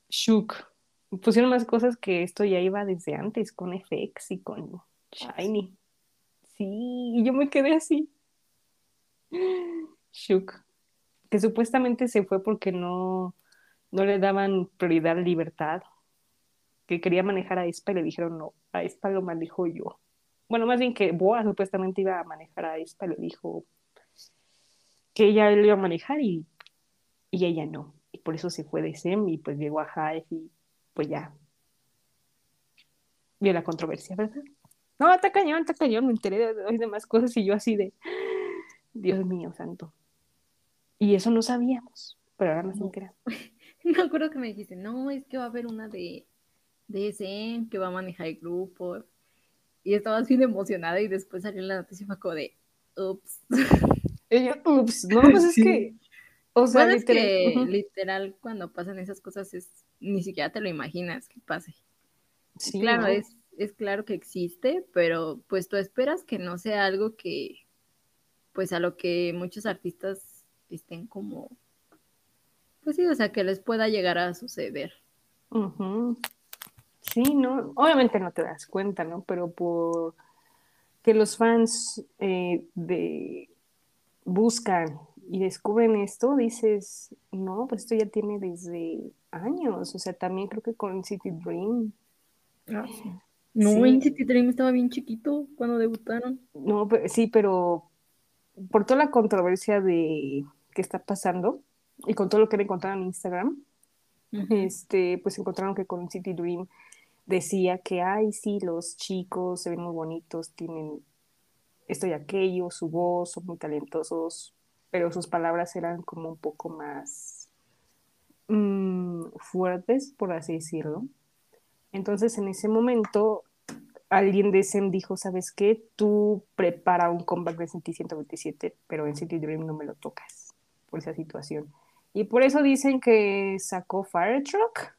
shook. Pusieron más cosas que esto ya iba desde antes con FX y con Shiny. Sí, y yo me quedé así. Shook. Que supuestamente se fue porque no, no le daban prioridad libertad que quería manejar a Espa y le dijeron no, a Espa lo manejo yo. Bueno, más bien que Boa supuestamente iba a manejar a Espa, le dijo que ella lo iba a manejar y, y ella no. Y por eso se fue de SEM y pues llegó a Hive y pues ya vio la controversia, ¿verdad? No, está cañón, está cañón, me enteré de hoy de más cosas y yo así de, Dios mío, santo. Y eso no sabíamos, pero ahora nos No. enteramos. Me acuerdo que me dijiste, no, es que va a haber una de, de SM que va a manejar el grupo. Y estaba así de emocionada y después salió la noticia como de, ups. Yo, ups, no, pues es que, o sea, Bueno, es literal, que literal cuando pasan esas cosas es ni siquiera te lo imaginas que pase. Sí, claro, ¿no? es, es claro que existe, pero pues tú esperas que no sea algo que, pues a lo que muchos artistas estén como, pues sí, o sea, que les pueda llegar a suceder. Sí, no, obviamente no te das cuenta, ¿no? Pero por que los fans eh, de buscan y descubren esto, dices, no, pues esto ya tiene desde años, o sea, también creo que con City Dream, No, Sí. NCT Dream estaba bien chiquito cuando debutaron. no, pe- sí, pero por toda la controversia de que está pasando y con todo lo que encontraron en Instagram, este, pues encontraron que con City Dream decía que, ay, sí, los chicos se ven muy bonitos, tienen esto y aquello, su voz, son muy talentosos, pero sus palabras eran como un poco más mm, fuertes, por así decirlo. Entonces, en ese momento, alguien de SEM dijo, ¿sabes qué? Tú prepara un comeback de City 127, pero en City Dream no me lo tocas por esa situación. Y por eso dicen que sacó Fire Truck,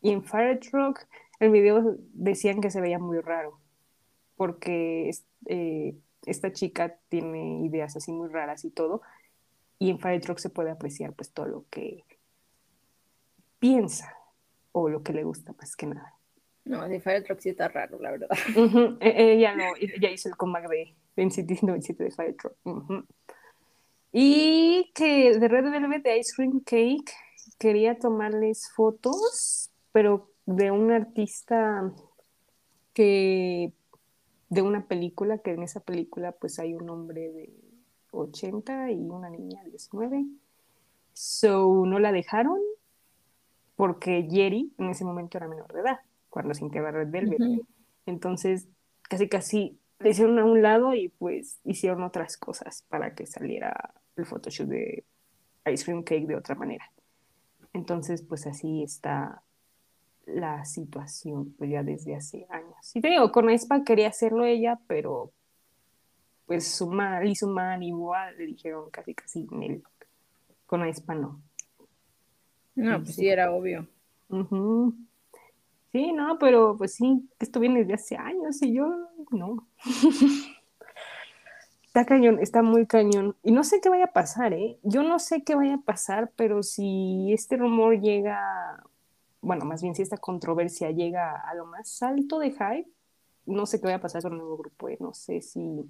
y en Fire Truck el video decían que se veía muy raro, porque eh, esta chica tiene ideas así muy raras y todo, y en Fire Truck se puede apreciar pues todo lo que piensa o lo que le gusta más que nada. No, de Fire Truck sí está raro, la verdad. Ujú, e- Ella no, ella hizo el comeback de NCT 97 de Fire Truck. Ujú. Y que de Red Velvet de Ice Cream Cake quería tomarles fotos, pero de un artista que de una película, que en esa película pues hay un hombre de 80 y una niña de 19. So no la dejaron porque Jerry en ese momento era menor de edad, cuando se integró a Red Velvet. Entonces, casi casi le hicieron a un lado y pues hicieron otras cosas para que saliera el photoshoot de Ice Cream Cake de otra manera. Entonces, pues así está la situación, pues ya desde hace años. Y te digo, con Aespa quería hacerlo ella, pero pues su man, y su man igual le dijeron casi casi Nel. Con Aespa no. No, pues sí, era obvio. Ujú. Sí, no, pero pues sí, esto viene desde hace años y yo no. Está cañón, está muy cañón. Y no sé qué vaya a pasar, ¿eh? Yo no sé qué vaya a pasar, pero si este rumor llega, bueno, más bien si esta controversia llega a lo más alto de hype, no sé qué vaya a pasar con el nuevo grupo, ¿eh? No sé si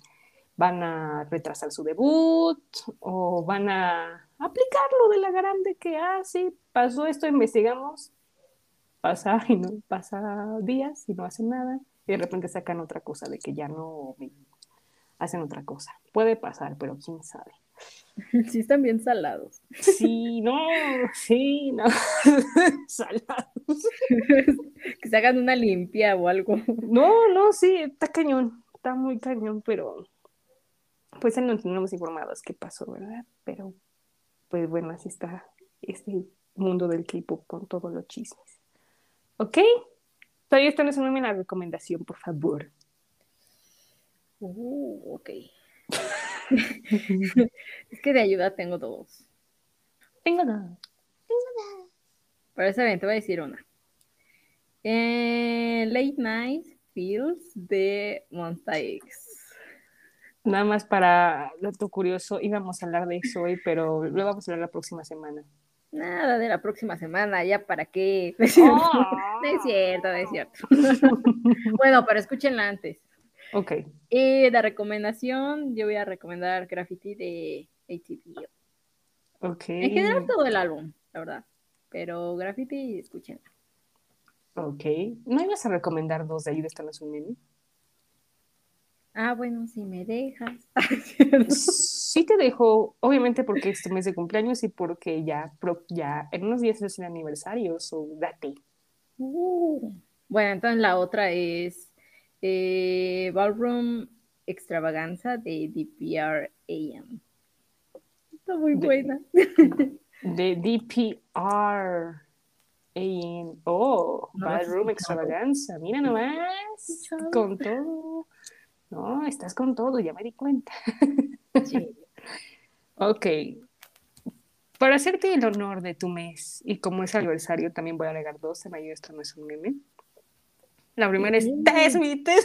van a retrasar su debut o van a aplicar lo de la grande que, ah, sí, pasó esto, investigamos, pasa y no pasa días y no hacen nada y de repente sacan otra cosa de que ya no hacen otra cosa. Puede pasar, pero quién sabe. Sí están bien salados. Sí, no, sí, no. Salados. que se hagan una limpia o algo. No, no, sí, está cañón, está muy cañón, pero pues no tenemos informados qué pasó, ¿verdad? Pero pues bueno, así está este mundo del K-pop con todos los chismes. ¿Ok? Todavía esto no es una recomendación, por favor. Uh, ok. es que de ayuda tengo dos. Tengo nada. Pero esa bien, te voy a decir una. Eh, Late Night Feels de Monsta X. Nada más para dato curioso, íbamos a hablar de eso hoy, pero lo vamos a hablar la próxima semana. Nada de la próxima semana, ya para qué. No es cierto, no es cierto. no es cierto. bueno, pero escúchenla antes. Ok, Y de recomendación, yo voy a recomendar Graffiti de ATV. ok. En general todo el álbum, la verdad. Pero Graffiti, escúchenla. Ok. ¿No ibas a recomendar dos de ahí de esta no es un meme? Ah, bueno, si me dejas. Sí te dejo, obviamente porque es tu mes de cumpleaños y porque ya, ya en unos días es el aniversario, so date. Uh. Bueno, entonces la otra es eh, Ballroom Extravaganza de DPR AM. Está muy buena. De DPR. AM. Oh, No Ballroom. Extravaganza. Mira nomás. Con todo. No, estás con todo, ya me di cuenta. Sí. Ok. Para hacerte el honor de tu mes, y como es aniversario, también voy a agregar dos, en medio esto no es un meme. La primera es Vites.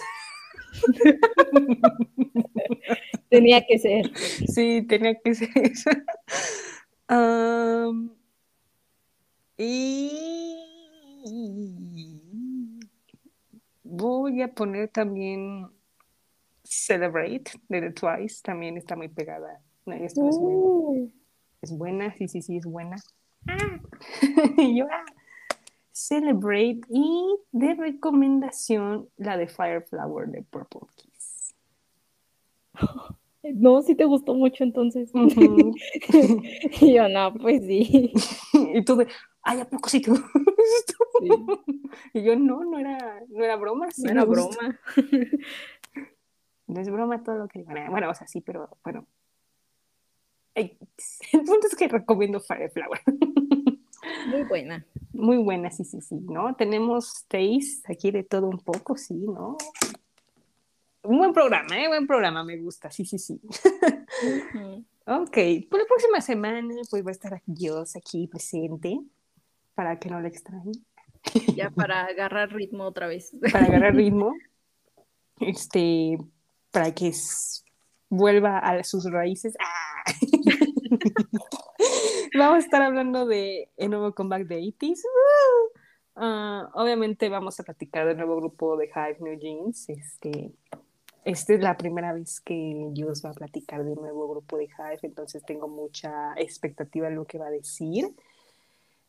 Tenía que ser. Sí, tenía que ser eso. Y voy a poner también Celebrate de The Twice, también está muy pegada. No, esto no es meme. Uh, Es buena, sí, sí, sí, es buena. Y yo, ah. Celebrate y de recomendación la de Fireflower de Purple Kiss. no, sí te gustó mucho entonces. Y yo, no, pues sí. y tú de, ay, ¿a poco sí te gustó? Sí, Y yo, no, no era, no era broma. sí no era gustó". broma. No es broma todo lo que digo. Bueno, o sea, sí, pero bueno. El punto es que recomiendo Fireflower. Muy buena. Muy buena, sí, sí, sí, ¿no? Tenemos taste aquí de todo un poco, sí, ¿no? Un buen programa, ¿eh? Buen programa, me gusta, sí, sí, sí. Ujú. Ok, por la próxima semana, pues va a estar Dios aquí presente para que no le extrañe, Ya para agarrar ritmo otra vez. para agarrar ritmo, este, para que vuelva a sus raíces. ¡Ah! vamos a estar hablando de el nuevo comeback de 80s. ¡Woo! Ah, obviamente vamos a platicar del nuevo grupo de Hive New Jeans. Este, esta es la primera vez que Dios va a platicar del nuevo grupo de Hive, entonces tengo mucha expectativa de lo que va a decir.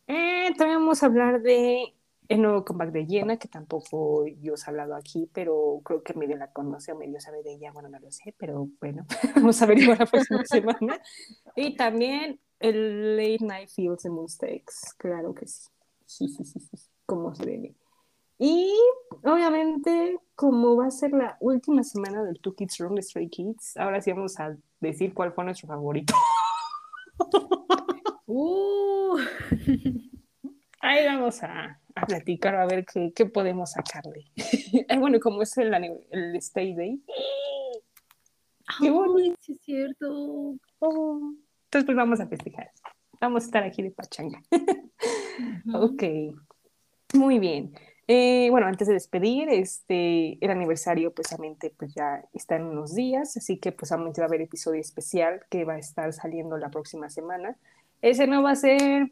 Eh, también vamos a hablar de el nuevo comeback de Jenna, que tampoco Dios ha hablado aquí, pero creo que medio la conoce o medio sabe de ella, bueno, no lo sé, pero bueno, vamos a averiguar la próxima semana. Y también el Late Night Fields and Mistakes, claro que sí. Sí, sí, sí, sí, como se debe. Y obviamente, como va a ser la última semana del Two Kids Room de Stray Kids, ahora sí vamos a decir cuál fue nuestro favorito. Uh, Ahí vamos a, a platicar a ver qué, qué podemos sacarle. Ay, bueno, como es el, el Stay Day. ¡Qué ay, bonito! sí es cierto. Oh. Entonces, pues vamos a festejar. Vamos a estar aquí de pachanga. Ujú. Ok, muy bien. Eh, bueno, antes de despedir, este, el aniversario precisamente pues ya está en unos días, así que pues va a haber episodio especial que va a estar saliendo la próxima semana. Ese no va a ser,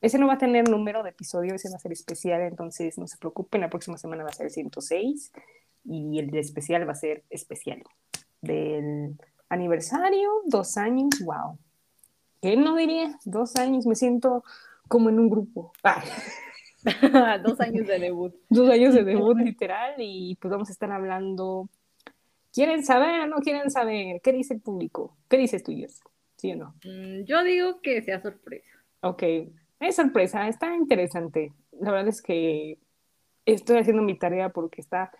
ese no va a tener número de episodio, ese va a ser especial, entonces no se preocupen, la próxima semana va a ser el 106 y el de especial va a ser especial. Del aniversario, dos años, wow. ¿Quién no diría? Dos años, me siento como en un grupo. Ah. Dos años de debut. dos años de debut literal y pues vamos a estar hablando. ¿Quieren saber o no quieren saber? ¿Qué dice el público? ¿Qué dices tú, Jess? ¿Sí o no? Mm, Yo digo que sea sorpresa. Ok, es sorpresa, está interesante. La verdad es que estoy haciendo mi tarea porque está,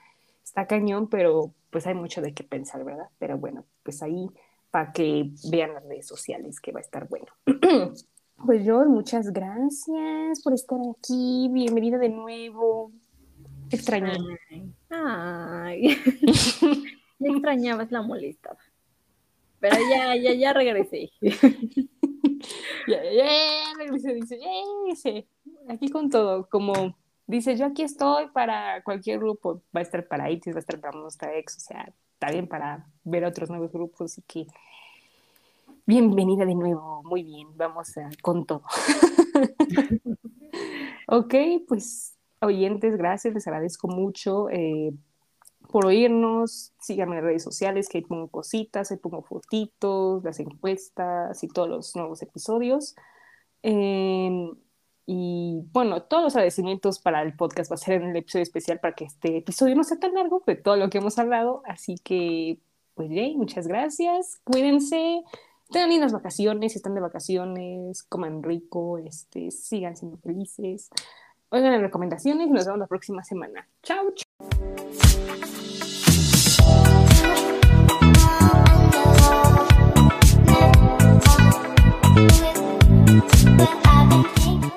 está cañón, pero pues hay mucho de qué pensar, ¿verdad? Pero bueno, pues ahí para que vean las redes sociales que va a estar bueno. Pues yo, muchas gracias por estar aquí. Bienvenida de nuevo. Extrañé. Ay. Ya extrañabas la molestaba. Pero ya, ya, ya regresé. Ya, regresé, dice, ya, dice, aquí con todo, como dice, yo aquí estoy para cualquier grupo, va a estar para ITIS, va a estar para Monster X, o sea, está bien para ver otros nuevos grupos, así que bienvenida de nuevo, muy bien, vamos a, con todo. ok, pues oyentes, gracias, les agradezco mucho eh, por oírnos, síganme en redes sociales que ahí pongo cositas, ahí pongo fotitos, las encuestas y todos los nuevos episodios. Eh, y bueno, todos los agradecimientos para el podcast va a ser en el episodio especial para que este episodio no sea tan largo de todo lo que hemos hablado. Así que, pues, Jay, muchas gracias. Cuídense. Tengan lindas vacaciones, si están de vacaciones, coman rico, este, sigan siendo felices. Oigan las recomendaciones y nos vemos la próxima semana. Chao, chao. But I've been thinking